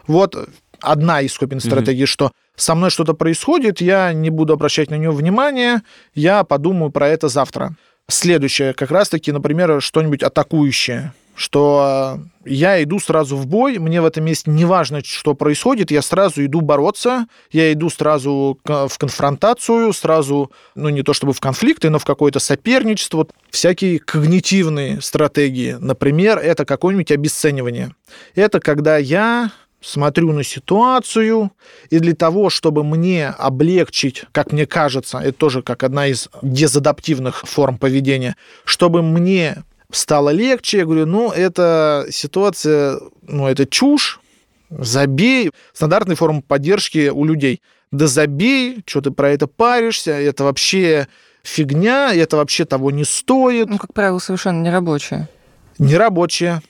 Вот одна из копинг-стратегий, uh что со мной что-то происходит, я не буду обращать на нее внимания, я подумаю про это завтра. Следующее, как раз-таки, например, что-нибудь атакующее что я иду сразу в бой, мне в этом месте не важно, что происходит, я сразу иду бороться, я иду сразу в конфронтацию, сразу, ну не то чтобы в конфликты, но в какое-то соперничество, всякие когнитивные стратегии. Например, это какое-нибудь обесценивание. Это когда я смотрю на ситуацию, и для того, чтобы мне облегчить, как мне кажется, это тоже как одна из дезадаптивных форм поведения, чтобы мне стало легче. Я говорю, ну, это ситуация, ну, это чушь, забей. Стандартная форма поддержки у людей. Да забей, что ты про это паришься, это вообще фигня, это вообще того не стоит. Ну, как правило, совершенно нерабочая. Нерабочая,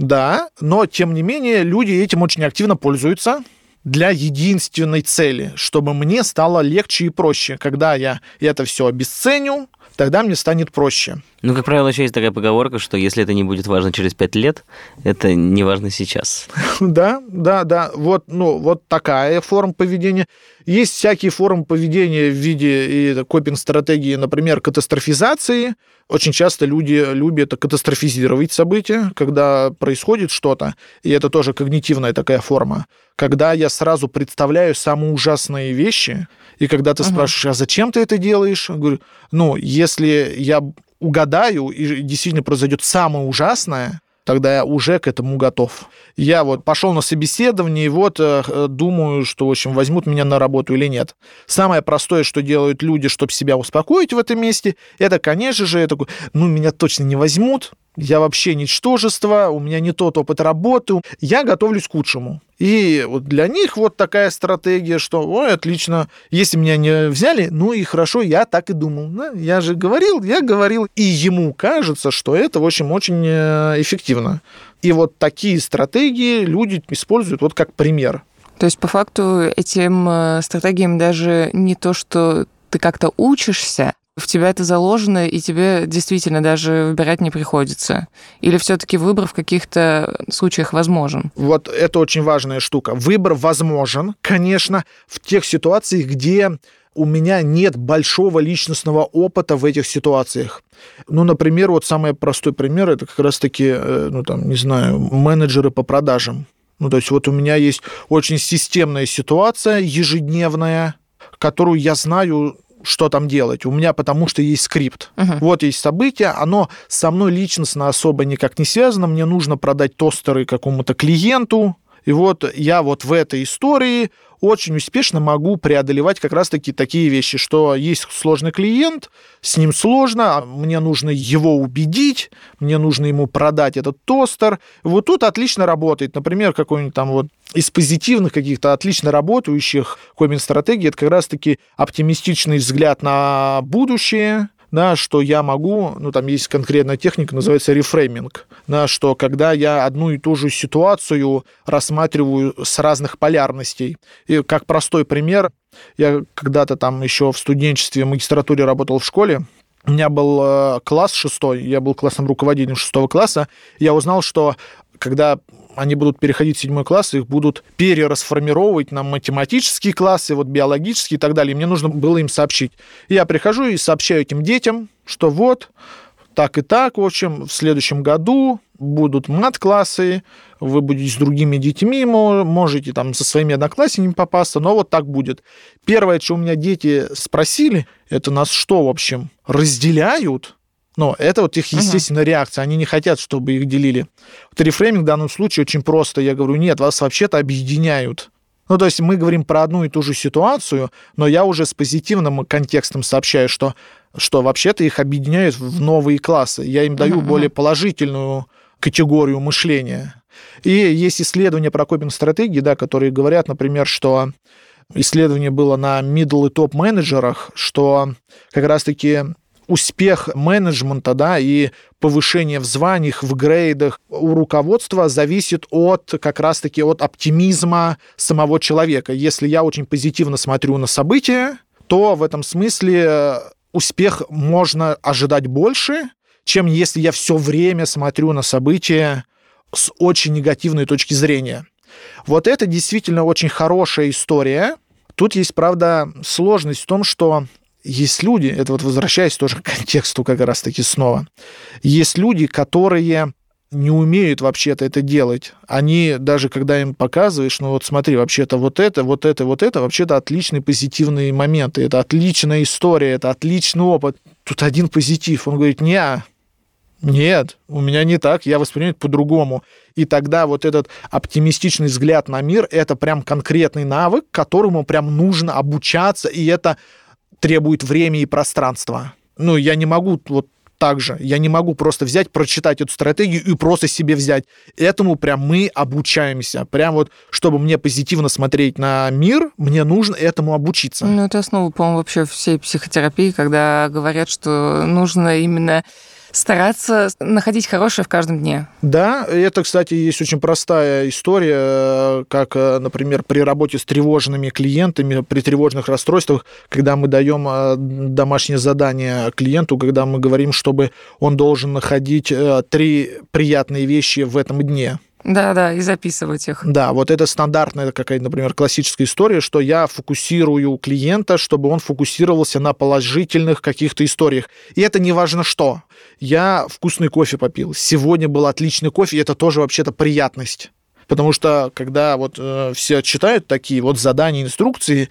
да, но, тем не менее, люди этим очень активно пользуются для единственной цели, чтобы мне стало легче и проще. Когда я это все обесценю, тогда мне станет проще. Ну, как правило, еще есть такая поговорка, что если это не будет важно через пять лет, это не важно сейчас. *laughs* Да, да, да. Вот, ну, вот такая форма поведения. Есть всякие формы поведения в виде копинг-стратегии, например, катастрофизации. Очень часто люди любят катастрофизировать события, когда происходит что-то, и это тоже когнитивная такая форма. Когда я сразу представляю самые ужасные вещи, и когда ты uh-huh. спрашиваешь, а зачем ты это делаешь? Я говорю, ну, если я угадаю, и действительно произойдет самое ужасное, тогда я уже к этому готов. Я вот пошел на собеседование, и вот э, думаю, что, в общем, возьмут меня на работу или нет. Самое простое, что делают люди, чтобы себя успокоить в этом месте, это, конечно же, это, ну, меня точно не возьмут, я вообще ничтожество, у меня не тот опыт работы, я готовлюсь к худшему. И вот для них вот такая стратегия, что, ой, отлично, если меня не взяли, ну и хорошо, я так и думал. Да? Я же говорил, я говорил. И ему кажется, что это, в общем, очень э, эффективно. И вот такие стратегии люди используют вот как пример. То есть, по факту, этим э, стратегиям даже не то, что ты как-то учишься, в тебя это заложено, и тебе действительно даже выбирать не приходится? Или все-таки выбор в каких-то случаях возможен? Вот это очень важная штука. Выбор возможен, конечно, в тех ситуациях, где у меня нет большого личностного опыта в этих ситуациях. Ну, например, вот самый простой пример, это как раз-таки, э, ну, там, не знаю, менеджеры по продажам. Ну, то есть вот у меня есть очень системная ситуация, ежедневная, которую я знаю что там делать. У меня потому что есть скрипт. Мгм. Вот есть событие, оно со мной личностно особо никак не связано. Мне нужно продать тостеры какому-то клиенту. И вот я вот в этой истории очень успешно могу преодолевать как раз-таки такие вещи, что есть сложный клиент, с ним сложно, а мне нужно его убедить, мне нужно ему продать этот тостер. Вот тут отлично работает. Например, какой-нибудь там вот из позитивных каких-то отлично работающих копинг-стратегий, это как раз-таки оптимистичный взгляд на будущее, да, что я могу, ну, там есть конкретная техника, называется рефрейминг, да, что когда я одну и ту же ситуацию рассматриваю с разных полярностей. И как простой пример, я когда-то там еще в студенчестве, в магистратуре работал в школе, у меня был э, класс шестой, я был классным руководителем шестого класса, я узнал, что когда они будут переходить в седьмой класс, их будут перерасформировать на математические классы, вот биологические и так далее. И мне нужно было им сообщить. Я прихожу и сообщаю этим детям, что вот так и так, в общем, в следующем году будут мат-классы, вы будете с другими детьми, мо- можете там со своими одноклассниками попасться, но вот так будет. Первое, что у меня дети спросили, это нас что, в общем, разделяют? Но это вот их естественная реакция. Они не хотят, чтобы их делили. Вот рефрейминг в данном случае очень просто. Я говорю, нет, вас вообще-то объединяют. Ну, то есть мы говорим про одну и ту же ситуацию, но я уже с позитивным контекстом сообщаю, что, что вообще-то их объединяют в новые классы. Я им даю мгм. более положительную категорию мышления. И есть исследования про копинг-стратегии, да, которые говорят, например, что исследование было на middle и топ менеджерах, что как раз-таки успех менеджмента, да, и повышение в званиях, в грейдах у руководства зависит от как раз-таки от оптимизма самого человека. Если я очень позитивно смотрю на события, то в этом смысле э, успех можно ожидать больше, чем если я все время смотрю на события с очень негативной точки зрения. Вот это действительно очень хорошая история. Тут есть, правда, сложность в том, что есть люди, это вот возвращаясь тоже к контексту как раз-таки снова, есть люди, которые не умеют вообще-то это делать. Они даже когда им показываешь, ну вот смотри, вообще-то вот это, вот это, вот это, вообще-то отличные позитивные моменты, это отличная история, это отличный опыт. Тут один позитив. Он говорит, не, нет, у меня не так, я воспринимаю это по-другому. И тогда вот этот оптимистичный взгляд на мир, это прям конкретный навык, которому прям нужно обучаться, и это требует времени и пространства. Ну, я не могу вот так же. Я не могу просто взять, прочитать эту стратегию и просто себе взять. Этому прям мы обучаемся. Прям вот, чтобы мне позитивно смотреть на мир, мне нужно этому обучиться. Ну, это основа, по-моему, вообще всей психотерапии, когда говорят, что нужно именно стараться находить хорошее в каждом дне. Да, это, кстати, есть очень простая история, как, э, например, при работе с тревожными клиентами, при тревожных расстройствах, когда мы даем э, домашнее задание клиенту, когда мы говорим, чтобы он должен находить э, три приятные вещи в этом дне. Да-да, и записывать их. Да, вот это стандартная какая-то, например, классическая история, что я фокусирую клиента, чтобы он фокусировался на положительных каких-то историях. И это не важно что. Я вкусный кофе попил. Сегодня был отличный кофе, и это тоже вообще-то приятность. Потому что когда вот э, все читают такие вот задания, инструкции,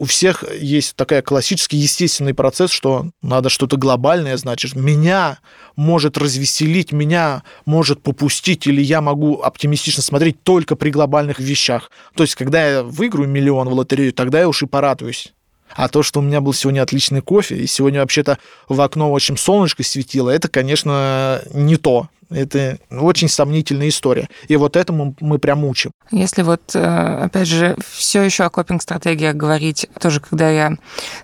у всех есть такая классический естественный процесс, что надо что-то глобальное, значит, меня может развеселить, меня может попустить, или я могу оптимистично смотреть только при глобальных вещах. То есть, когда я выиграю миллион в лотерею, тогда я уж и порадуюсь. А то, что у меня был сегодня отличный кофе, и сегодня вообще-то в окно очень солнышко светило, это, конечно, не то. Это очень сомнительная история. И вот этому мы прям учим. Если вот, э, опять же, все еще о копинг-стратегиях говорить, тоже когда я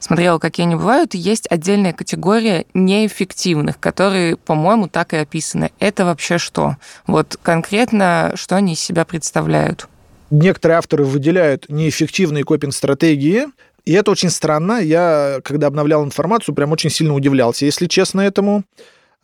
смотрела, какие они бывают, есть отдельная категория неэффективных, которые, по-моему, так и описаны. Это вообще что? Вот конкретно, что они из себя представляют? Некоторые авторы выделяют неэффективные копинг-стратегии, и это очень странно. Я, когда обновлял информацию, прям очень сильно удивлялся, если честно, этому.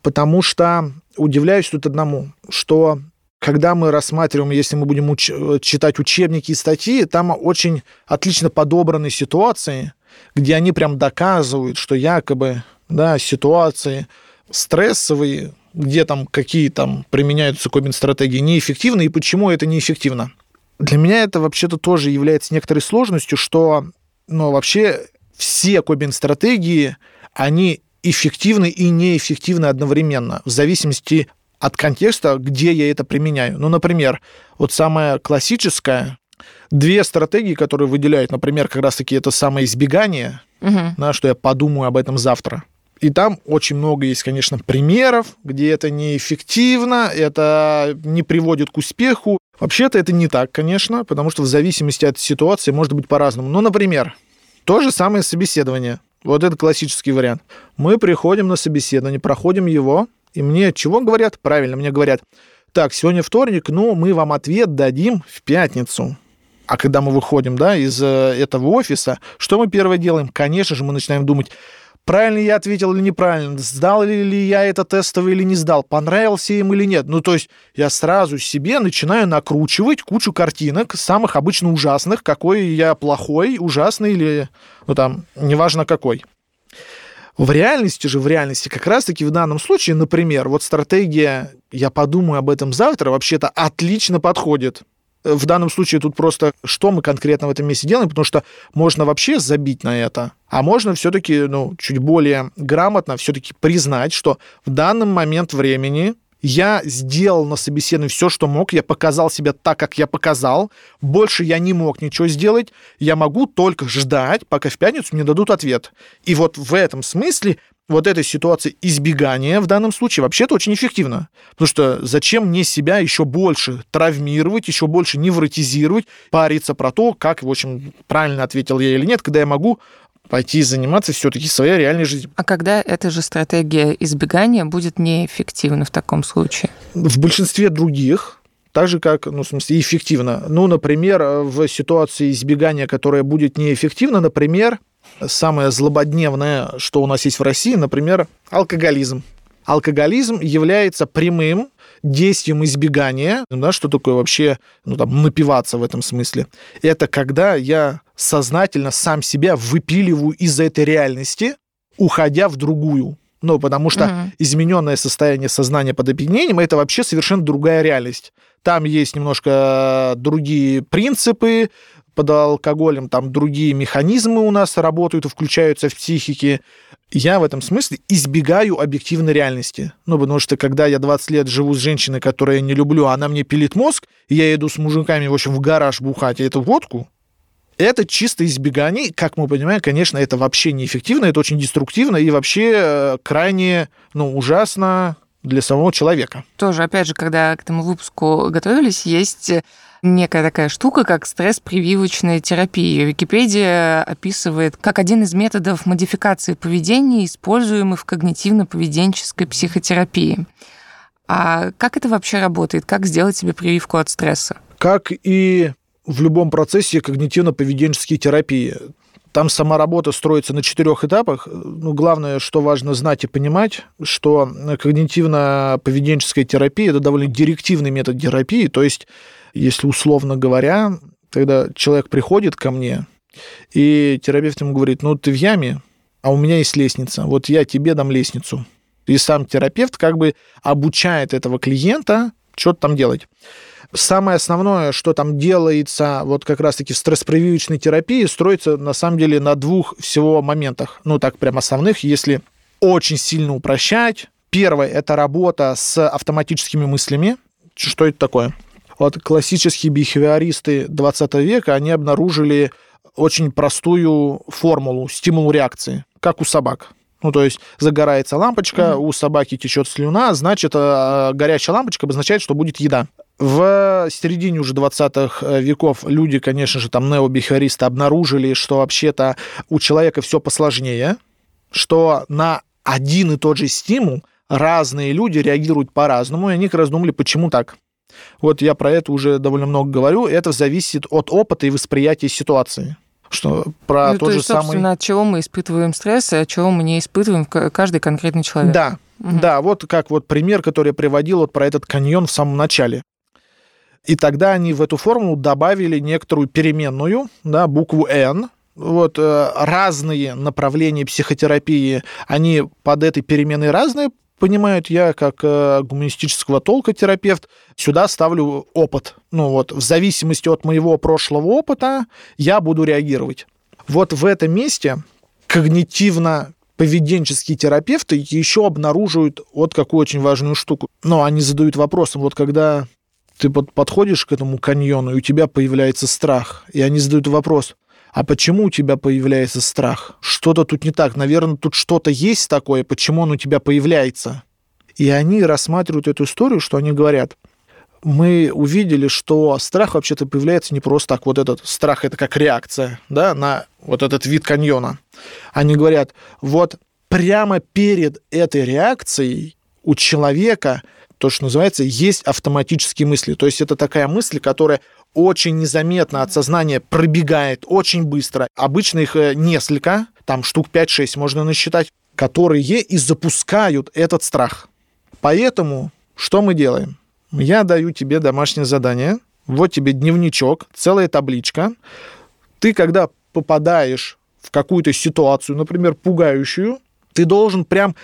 Потому что удивляюсь тут одному, что когда мы рассматриваем, если мы будем уч- читать учебники и статьи, там очень отлично подобраны ситуации, где они прям доказывают, что якобы да, ситуации стрессовые, где там какие там применяются копинг-стратегии, неэффективны, и почему это неэффективно. Для меня это вообще-то тоже является некоторой сложностью, что ну, вообще все копинг-стратегии, они эффективны и неэффективны одновременно, в зависимости от контекста, где я это применяю. Ну, например, вот самая классическая, две стратегии, которые выделяют, например, как раз-таки это самое избегание, угу. да, что я подумаю об этом завтра. И там очень много есть, конечно, примеров, где это неэффективно, это не приводит к успеху. Вообще-то это не так, конечно, потому что в зависимости от ситуации может быть по-разному. Ну, например, то же самое собеседование. Вот это классический вариант. Мы приходим на собеседование, проходим его, и мне чего говорят? Правильно, мне говорят, так, сегодня вторник, ну, мы вам ответ дадим в пятницу. А когда мы выходим, да, из э, этого офиса, что мы первое делаем? Конечно же, мы начинаем думать, правильно я ответил или неправильно, сдал ли я это тестовый или не сдал, понравился им или нет. Ну, то есть я сразу себе начинаю накручивать кучу картинок, самых обычно ужасных, какой я плохой, ужасный или, ну, там, неважно какой. В реальности же, в реальности, как раз-таки в данном случае, например, вот стратегия «я подумаю об этом завтра» вообще-то отлично подходит в данном случае тут просто что мы конкретно в этом месте делаем, потому что можно вообще забить на это, а можно все-таки ну, чуть более грамотно все-таки признать, что в данный момент времени я сделал на собеседовании все, что мог, я показал себя так, как я показал, больше я не мог ничего сделать, я могу только ждать, пока в пятницу мне дадут ответ. И вот в этом смысле вот этой ситуации избегания в данном случае вообще-то очень эффективно. Потому что зачем мне себя еще больше травмировать, еще больше невротизировать, париться про то, как, в общем, правильно ответил я или нет, когда я могу пойти заниматься все-таки своей реальной жизнью. А когда эта же стратегия избегания будет неэффективна в таком случае? В большинстве других так же, как, ну, в смысле, эффективно. Ну, например, в ситуации избегания, которая будет неэффективна, например, самое злободневное, что у нас есть в России, например, алкоголизм. Алкоголизм является прямым действием избегания, да, что такое вообще ну, там, напиваться в этом смысле. Это когда я сознательно сам себя выпиливаю из этой реальности, уходя в другую. Ну, потому что mm измененное состояние сознания под опьянением это вообще совершенно другая реальность. Там есть немножко другие принципы, под алкоголем там другие механизмы у нас работают и включаются в психике. Я в этом смысле избегаю объективной реальности. Ну, потому что когда я 20 лет живу с женщиной, которую я не люблю, она мне пилит мозг, и я иду с мужиками, в общем, в гараж бухать эту водку, это чисто избегание. Как мы понимаем, конечно, это вообще неэффективно, это очень деструктивно и вообще э, крайне ну, ужасно для самого человека. Тоже, опять же, когда к этому выпуску готовились, есть некая такая штука, как стресс-прививочная терапия. Википедия описывает как один из методов модификации поведения, используемый в когнитивно-поведенческой психотерапии. А как это вообще работает? Как сделать себе прививку от стресса? Как и в любом процессе когнитивно-поведенческой терапии. Там сама работа строится на четырех этапах. Ну, главное, что важно знать и понимать, что когнитивно-поведенческая терапия – это довольно директивный метод терапии, то есть если условно говоря, когда человек приходит ко мне, и терапевт ему говорит, ну, ты в яме, а у меня есть лестница, вот я тебе дам лестницу. И сам терапевт как бы обучает этого клиента что-то там делать. Самое основное, что там делается вот как раз-таки в стресс-прививочной терапии, строится на самом деле на двух всего моментах. Ну, так прям основных, если очень сильно упрощать. Первое – это работа с автоматическими мыслями. Что это такое? Вот классические бихевиористы 20 века, они обнаружили очень простую формулу стимул реакции, как у собак. Ну, то есть загорается лампочка, mm-hmm. у собаки течет слюна, значит, э, горячая лампочка обозначает, что будет еда. В середине уже 20-х веков люди, конечно же, там необихевиористы обнаружили, что вообще-то у человека все посложнее, что на один и тот же стимул разные люди реагируют по-разному, и они раздумали, почему так. Вот я про это уже довольно много говорю. Это зависит от опыта и восприятия ситуации что про ну, тот то же есть, собственно, самый... от чего мы испытываем стресс и от чего мы не испытываем каждый конкретный человек. Да, угу. да, вот как вот пример, который я приводил вот про этот каньон в самом начале. И тогда они в эту формулу добавили некоторую переменную, да, букву N, вот э, разные направления психотерапии, они под этой переменной разные, понимают, я как э, гуманистического толка терапевт сюда ставлю опыт. Ну вот, в зависимости от моего прошлого опыта я буду реагировать. Вот в этом месте когнитивно-поведенческие терапевты еще обнаруживают вот какую очень важную штуку. Но они задают вопрос, вот когда ты подходишь к этому каньону, и у тебя появляется страх, и они задают вопрос, а почему у тебя появляется страх? Что-то тут не так. Наверное, тут что-то есть такое, почему он у тебя появляется. И они рассматривают эту историю, что они говорят, мы увидели, что страх вообще-то появляется не просто так. Вот этот страх – это как реакция да, на вот этот вид каньона. Они говорят, вот прямо перед этой реакцией у человека то, что называется, есть автоматические мысли. То есть это такая мысль, которая очень незаметно от сознания пробегает очень быстро. Обычно их э, несколько, там штук 5-6 можно насчитать, которые и запускают этот страх. Поэтому что мы делаем? Я даю тебе домашнее задание, вот тебе дневничок, целая табличка. Ты, когда попадаешь в какую-то ситуацию, например, пугающую, ты должен прям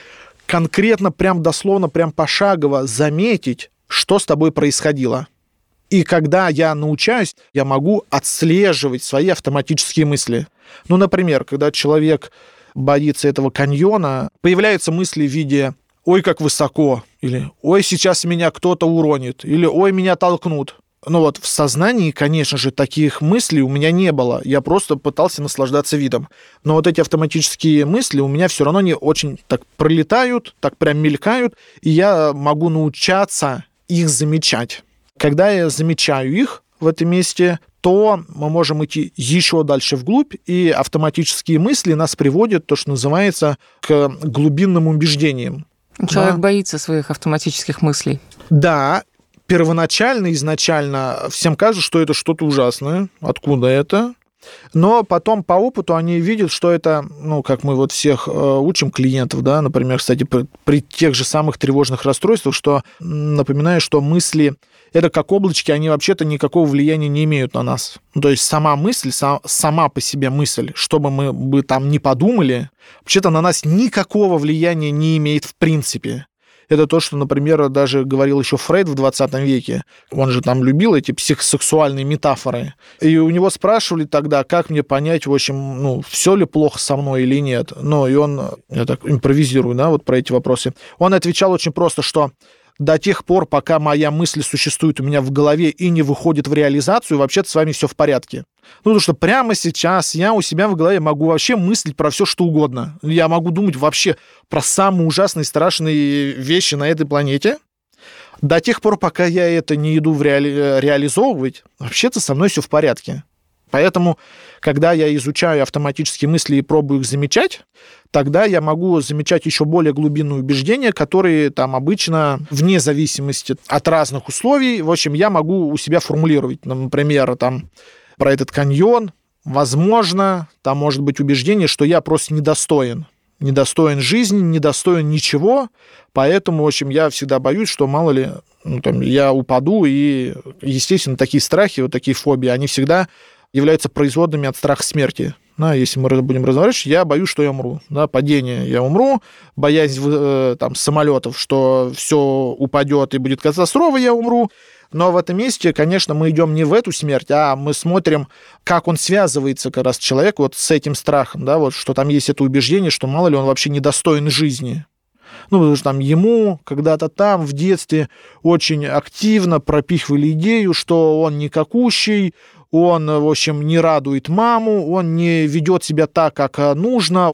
конкретно, прям дословно, прям пошагово заметить, что с тобой происходило – и когда я научаюсь, я могу отслеживать свои автоматические мысли. Ну, например, когда человек боится этого каньона, появляются мысли в виде «Ой, как высоко», или «Ой, сейчас меня кто-то уронит», или «Ой, меня толкнут». Ну вот в сознании, конечно же, таких мыслей у меня не было. Я просто пытался наслаждаться видом. Но вот эти автоматические мысли у меня все равно не очень так пролетают, так прям мелькают, и я могу научаться их замечать. Когда я замечаю их в этом месте, то мы можем идти еще дальше вглубь, и автоматические мысли нас приводят, то, что называется, к глубинным убеждениям. Человек да. боится своих автоматических мыслей. Да, первоначально, изначально всем кажется, что это что-то ужасное. Откуда это? Но потом по опыту они видят, что это, ну, как мы вот всех э, учим клиентов, да, например, кстати, при, при тех же самых тревожных расстройствах, что напоминаю, что мысли это как облачки, они вообще-то никакого влияния не имеют на нас. Ну, то есть сама мысль, сам, сама по себе мысль, что бы мы бы там не подумали, вообще-то на нас никакого влияния не имеет в принципе это то, что, например, даже говорил еще Фрейд в 20 веке. Он же там любил эти психосексуальные метафоры. И у него спрашивали тогда, как мне понять, в общем, ну, все ли плохо со мной или нет. Ну, и он, я так импровизирую, да, вот про эти вопросы. Он отвечал очень просто, что до тех пор, пока моя мысль существует у меня в голове и не выходит в реализацию, вообще-то с вами все в порядке. Ну, потому что прямо сейчас я у себя в голове могу вообще мыслить про все, что угодно. Я могу думать вообще про самые ужасные, страшные вещи на этой планете. До тех пор, пока я это не иду в реали- реализовывать, вообще-то со мной все в порядке. Поэтому, когда я изучаю автоматические мысли и пробую их замечать, тогда я могу замечать еще более глубинные убеждения, которые там обычно вне зависимости от разных условий, в общем, я могу у себя формулировать. Например, там про этот каньон, возможно, там может быть убеждение, что я просто недостоин недостоин жизни, недостоин ничего, поэтому, в общем, я всегда боюсь, что, мало ли, ну, там, я упаду, и, естественно, такие страхи, вот такие фобии, они всегда являются производными от страха смерти. Да, если мы будем разговаривать, я боюсь, что я умру. Да, падение я умру, боязнь э, там, самолетов, что все упадет и будет катастрофа, я умру. Но в этом месте, конечно, мы идем не в эту смерть, а мы смотрим, как он связывается как раз человек вот с этим страхом, да, вот что там есть это убеждение, что мало ли он вообще недостоин жизни. Ну, потому что там ему когда-то там в детстве очень активно пропихивали идею, что он никакущий, он, в общем, не радует маму, он не ведет себя так, как э, нужно.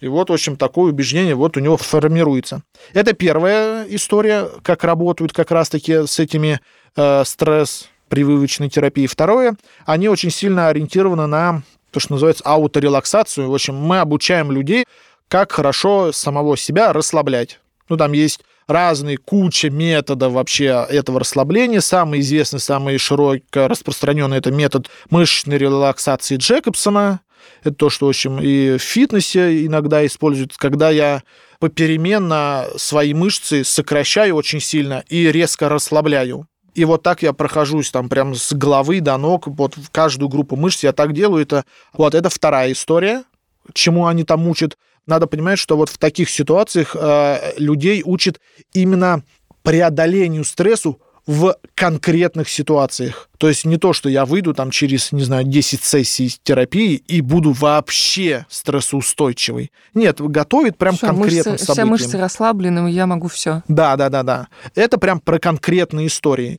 И вот, в общем, такое убеждение вот у него формируется. Это первая история, как работают как раз-таки с этими э, стресс прививочной терапией. Второе, они очень сильно ориентированы на то, что называется ауторелаксацию. В общем, мы обучаем людей, как хорошо самого себя расслаблять. Ну, там есть разные куча методов вообще этого расслабления. Самый известный, самый широко распространенный это метод мышечной релаксации Джекобсона. Это то, что, в общем, и в фитнесе иногда используют, когда я попеременно свои мышцы сокращаю очень сильно и резко расслабляю. И вот так я прохожусь там прям с головы до ног, вот в каждую группу мышц я так делаю. Это, вот это вторая история, чему они там учат надо понимать, что вот в таких ситуациях э, людей учат именно преодолению стрессу в конкретных ситуациях. То есть не то, что я выйду там через, не знаю, 10 сессий терапии и буду вообще стрессоустойчивый. Нет, готовит прям Всё, конкретным мышцы, событиям. Все мышцы расслаблены, я могу все. Да, да, да, да. Это прям про конкретные истории.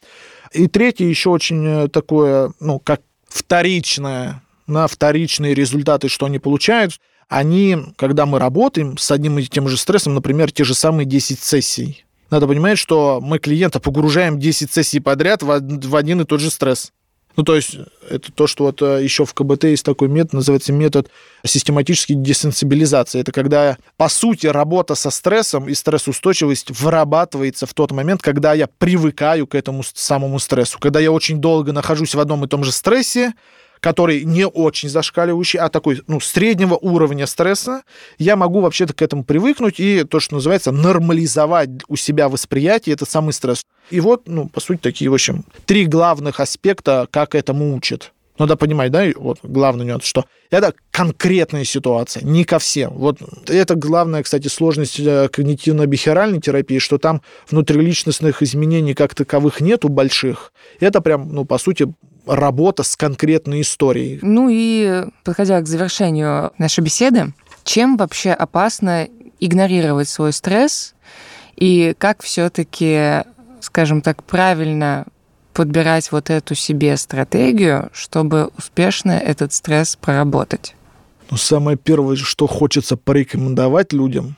И третье еще очень э, такое, ну, как вторичное, на вторичные результаты, что они получают, они, когда мы работаем с одним и тем же стрессом, например, те же самые 10 сессий, надо понимать, что мы клиента погружаем 10 сессий подряд в один и тот же стресс. Ну, то есть это то, что вот э, еще в КБТ есть такой метод, называется метод систематической десенсибилизации. Это когда, по сути, работа со стрессом и стрессоустойчивость вырабатывается в тот момент, когда я привыкаю к этому самому стрессу. Когда я очень долго нахожусь в одном и том же стрессе, который не очень зашкаливающий, а такой, ну, среднего уровня стресса, я могу вообще-то к этому привыкнуть и то, что называется, нормализовать у себя восприятие, этот самый стресс. И вот, ну, по сути, такие, в общем, три главных аспекта, как этому учат. Надо понимать, да, вот главный нюанс, что это конкретная ситуация, не ко всем. Вот это главная, кстати, сложность э, когнитивно-бихеральной терапии, что там внутриличностных изменений как таковых нету больших. Это прям, ну, по сути, работа с конкретной историей. Ну и, подходя к завершению нашей беседы, чем вообще опасно игнорировать свой стресс и как все-таки, скажем так, правильно подбирать вот эту себе стратегию, чтобы успешно этот стресс проработать? Ну, самое первое, что хочется порекомендовать людям,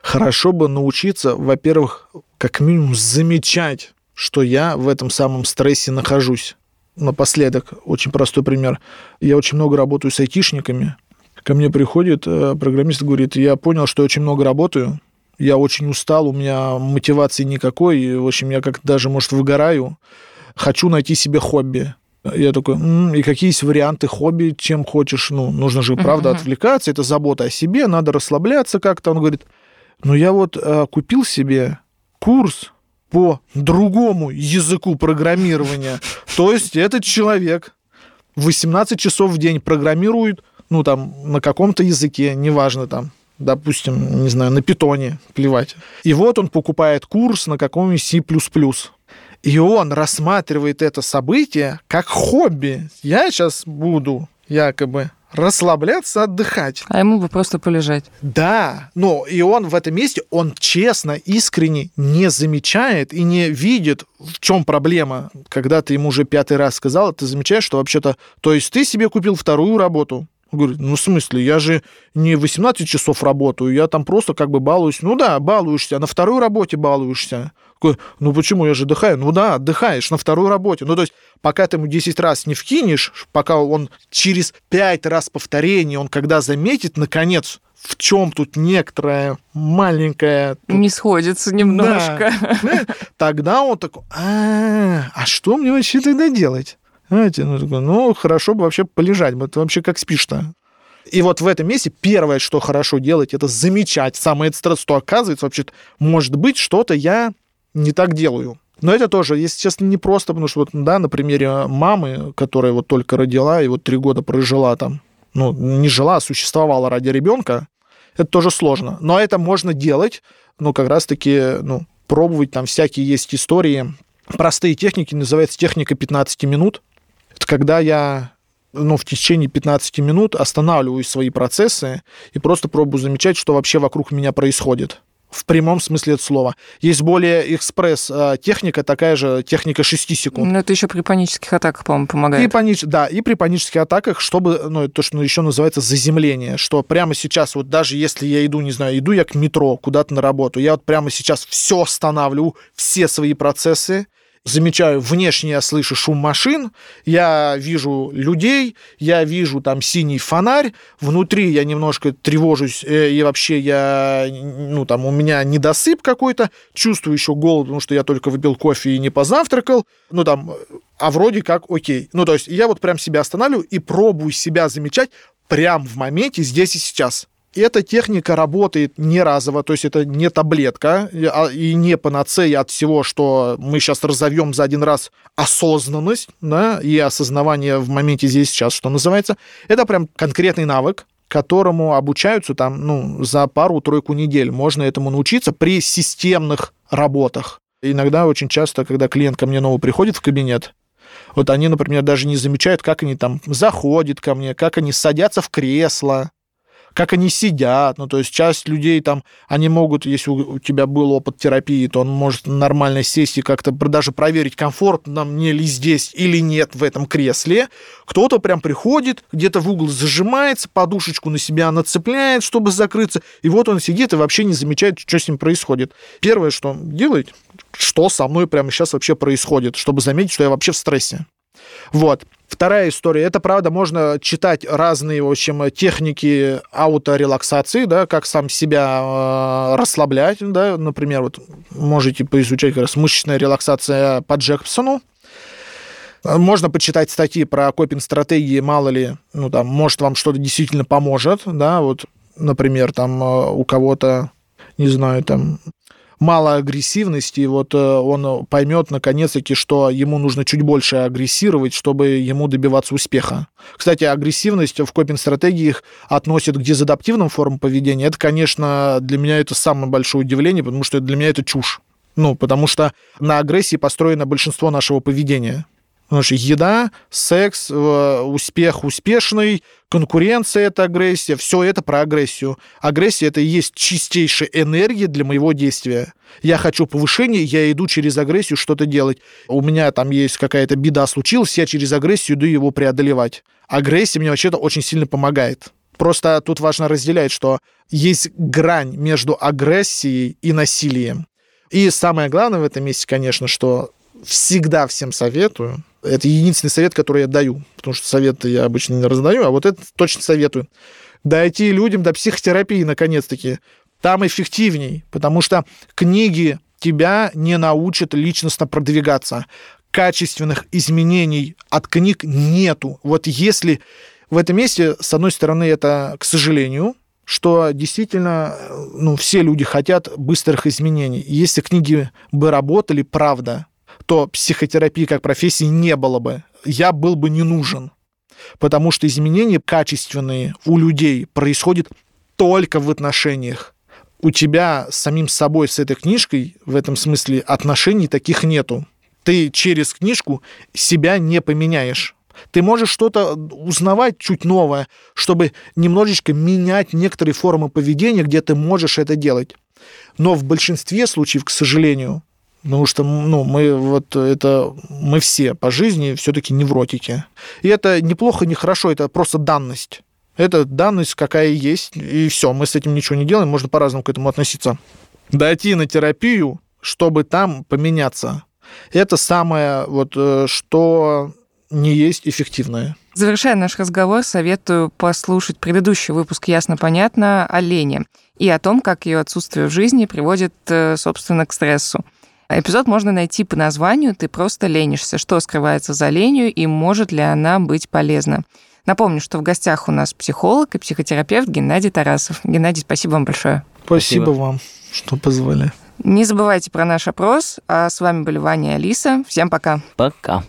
хорошо бы научиться, во-первых, как минимум замечать, что я в этом самом стрессе нахожусь. Напоследок, очень простой пример. Я очень много работаю с айтишниками. Ко мне приходит э, программист говорит, я понял, что я очень много работаю, я очень устал, у меня мотивации никакой, и, в общем, я как даже, может, выгораю, хочу найти себе хобби. Я такой, М, и какие есть варианты хобби, чем хочешь, ну, нужно же, правда, Мгм. отвлекаться, это забота о себе, надо расслабляться как-то. Он говорит, ну, я вот э, купил себе курс по другому языку программирования. То есть этот человек 18 часов в день программирует, ну, там, на каком-то языке, неважно, там, допустим, не знаю, на питоне, плевать. И вот он покупает курс на каком-нибудь C++. И он рассматривает это событие как хобби. Я сейчас буду якобы расслабляться, отдыхать. А ему бы просто полежать. Да, но и он в этом месте, он честно, искренне не замечает и не видит, в чем проблема. Когда ты ему уже пятый раз сказал, ты замечаешь, что вообще-то, то есть ты себе купил вторую работу. Он Говорит, ну в смысле, я же не 18 часов работаю, я там просто как бы балуюсь. Ну да, балуешься, на второй работе балуешься. Такой, ну почему, я же отдыхаю. Ну да, отдыхаешь на второй работе. Ну то есть пока ты ему 10 раз не вкинешь, пока он через 5 раз повторения, он когда заметит, наконец, в чем тут некоторая маленькая... тут Не сходится немножко. да, тогда он такой, а, а что мне вообще тогда делать? Знаете, ну, такой, ну, хорошо бы вообще полежать, вот вообще как спишь-то. И вот в этом месте первое, что хорошо делать, это замечать этот стресс, что оказывается, вообще может быть, что-то я не так делаю. Но это тоже, если честно, не просто, потому что, вот, да, на примере мамы, которая вот только родила и вот три года прожила там, ну, не жила, а существовала ради ребенка, это тоже сложно. Но это можно делать, ну, как раз-таки, ну, пробовать, там всякие есть истории. Простые техники, называется техника 15 минут. Когда я ну, в течение 15 минут останавливаю свои процессы и просто пробую замечать, что вообще вокруг меня происходит. В прямом смысле этого слова. Есть более экспресс-техника, такая же техника 6 секунд. Но это еще при панических атаках, по-моему, И, помогает. панич... да, и при панических атаках, чтобы, ну, то, что еще называется заземление, что прямо сейчас, вот даже если я иду, не знаю, иду я к метро, куда-то на работу, я вот прямо сейчас все останавливаю, все свои процессы, замечаю, внешне я слышу шум машин, я вижу людей, я вижу там синий фонарь, внутри я немножко тревожусь, э, и вообще я, ну, там, у меня недосып какой-то, чувствую еще голод, потому что я только выпил кофе и не позавтракал, ну, там, а вроде как окей. Ну, то есть я вот прям себя останавливаю и пробую себя замечать прям в моменте, здесь и сейчас. Эта техника работает не разово, то есть это не таблетка а- и не панацея от всего, что мы сейчас разовьем за один раз осознанность да, и осознавание в моменте здесь сейчас, что называется. Это прям конкретный навык, которому обучаются там, ну, за пару-тройку недель. Можно этому научиться при системных работах. Иногда очень часто, когда клиент ко мне новый приходит в кабинет, вот они, например, даже не замечают, как они там заходят ко мне, как они садятся в кресло, как они сидят. Ну, то есть часть людей там, они могут, если у тебя был опыт терапии, то он может нормально сесть и как-то даже проверить, комфортно мне ли здесь или нет в этом кресле. Кто-то прям приходит, где-то в угол зажимается, подушечку на себя нацепляет, чтобы закрыться, и вот он сидит и вообще не замечает, что с ним происходит. Первое, что делает, что со мной прямо сейчас вообще происходит, чтобы заметить, что я вообще в стрессе. Вот. Вторая история. Это, правда, можно читать разные, в общем, техники ауторелаксации, да, как сам себя э, расслаблять, да, например, вот можете поизучать как раз мышечная релаксация по Джексону, можно почитать статьи про копинг-стратегии, мало ли, ну, там, может, вам что-то действительно поможет, да, вот, например, там, э, у кого-то, не знаю, там, мало агрессивности, и вот э, он поймет наконец-таки, что ему нужно чуть больше агрессировать, чтобы ему добиваться успеха. Кстати, агрессивность в копинг-стратегиях относят к дезадаптивным формам поведения. Это, конечно, для меня это самое большое удивление, потому что для меня это чушь. Ну, потому что на агрессии построено большинство нашего поведения. Потому что еда, секс, э, успех успешный, конкуренция – это агрессия, все это про агрессию. Агрессия – это и есть чистейшая энергия для моего действия. Я хочу повышения, я иду через агрессию что-то делать. У меня там есть какая-то беда случилась, я через агрессию иду его преодолевать. Агрессия мне вообще-то очень сильно помогает. Просто тут важно разделять, что есть грань между агрессией и насилием. И самое главное в этом месте, конечно, что всегда всем советую, это единственный совет, который я даю, потому что советы я обычно не раздаю, а вот это точно советую. Дойти людям до психотерапии, наконец-таки. Там эффективней, потому что книги тебя не научат личностно продвигаться. Качественных изменений от книг нету. Вот если в этом месте, с одной стороны, это, к сожалению, что действительно ну, все люди хотят быстрых изменений. Если книги бы работали, правда, то психотерапии как профессии не было бы. Я был бы не нужен. Потому что изменения качественные у людей происходят только в отношениях. У тебя с самим собой, с этой книжкой, в этом смысле, отношений таких нету. Ты через книжку себя не поменяешь. Ты можешь что-то узнавать чуть новое, чтобы немножечко менять некоторые формы поведения, где ты можешь это делать. Но в большинстве случаев, к сожалению, Потому что ну, мы вот это мы все по жизни все-таки невротики. И это неплохо, не хорошо, это просто данность. Это данность, какая есть, и все, мы с этим ничего не делаем, можно по-разному к этому относиться. Дойти на терапию, чтобы там поменяться. Это самое, вот, э, что не есть эффективное. Завершая наш разговор, советую послушать предыдущий выпуск «Ясно-понятно» о Лене и о том, как ее отсутствие в жизни приводит, э, собственно, к стрессу. Эпизод можно найти по названию «Ты просто ленишься», что скрывается за ленью и может ли она быть полезна. Напомню, что в гостях у нас психолог и психотерапевт Геннадий Тарасов. Геннадий, спасибо вам большое. Спасибо, спасибо. вам, что позвали. Не забывайте про наш опрос. А с вами были Ваня и Алиса. Всем пока. Пока.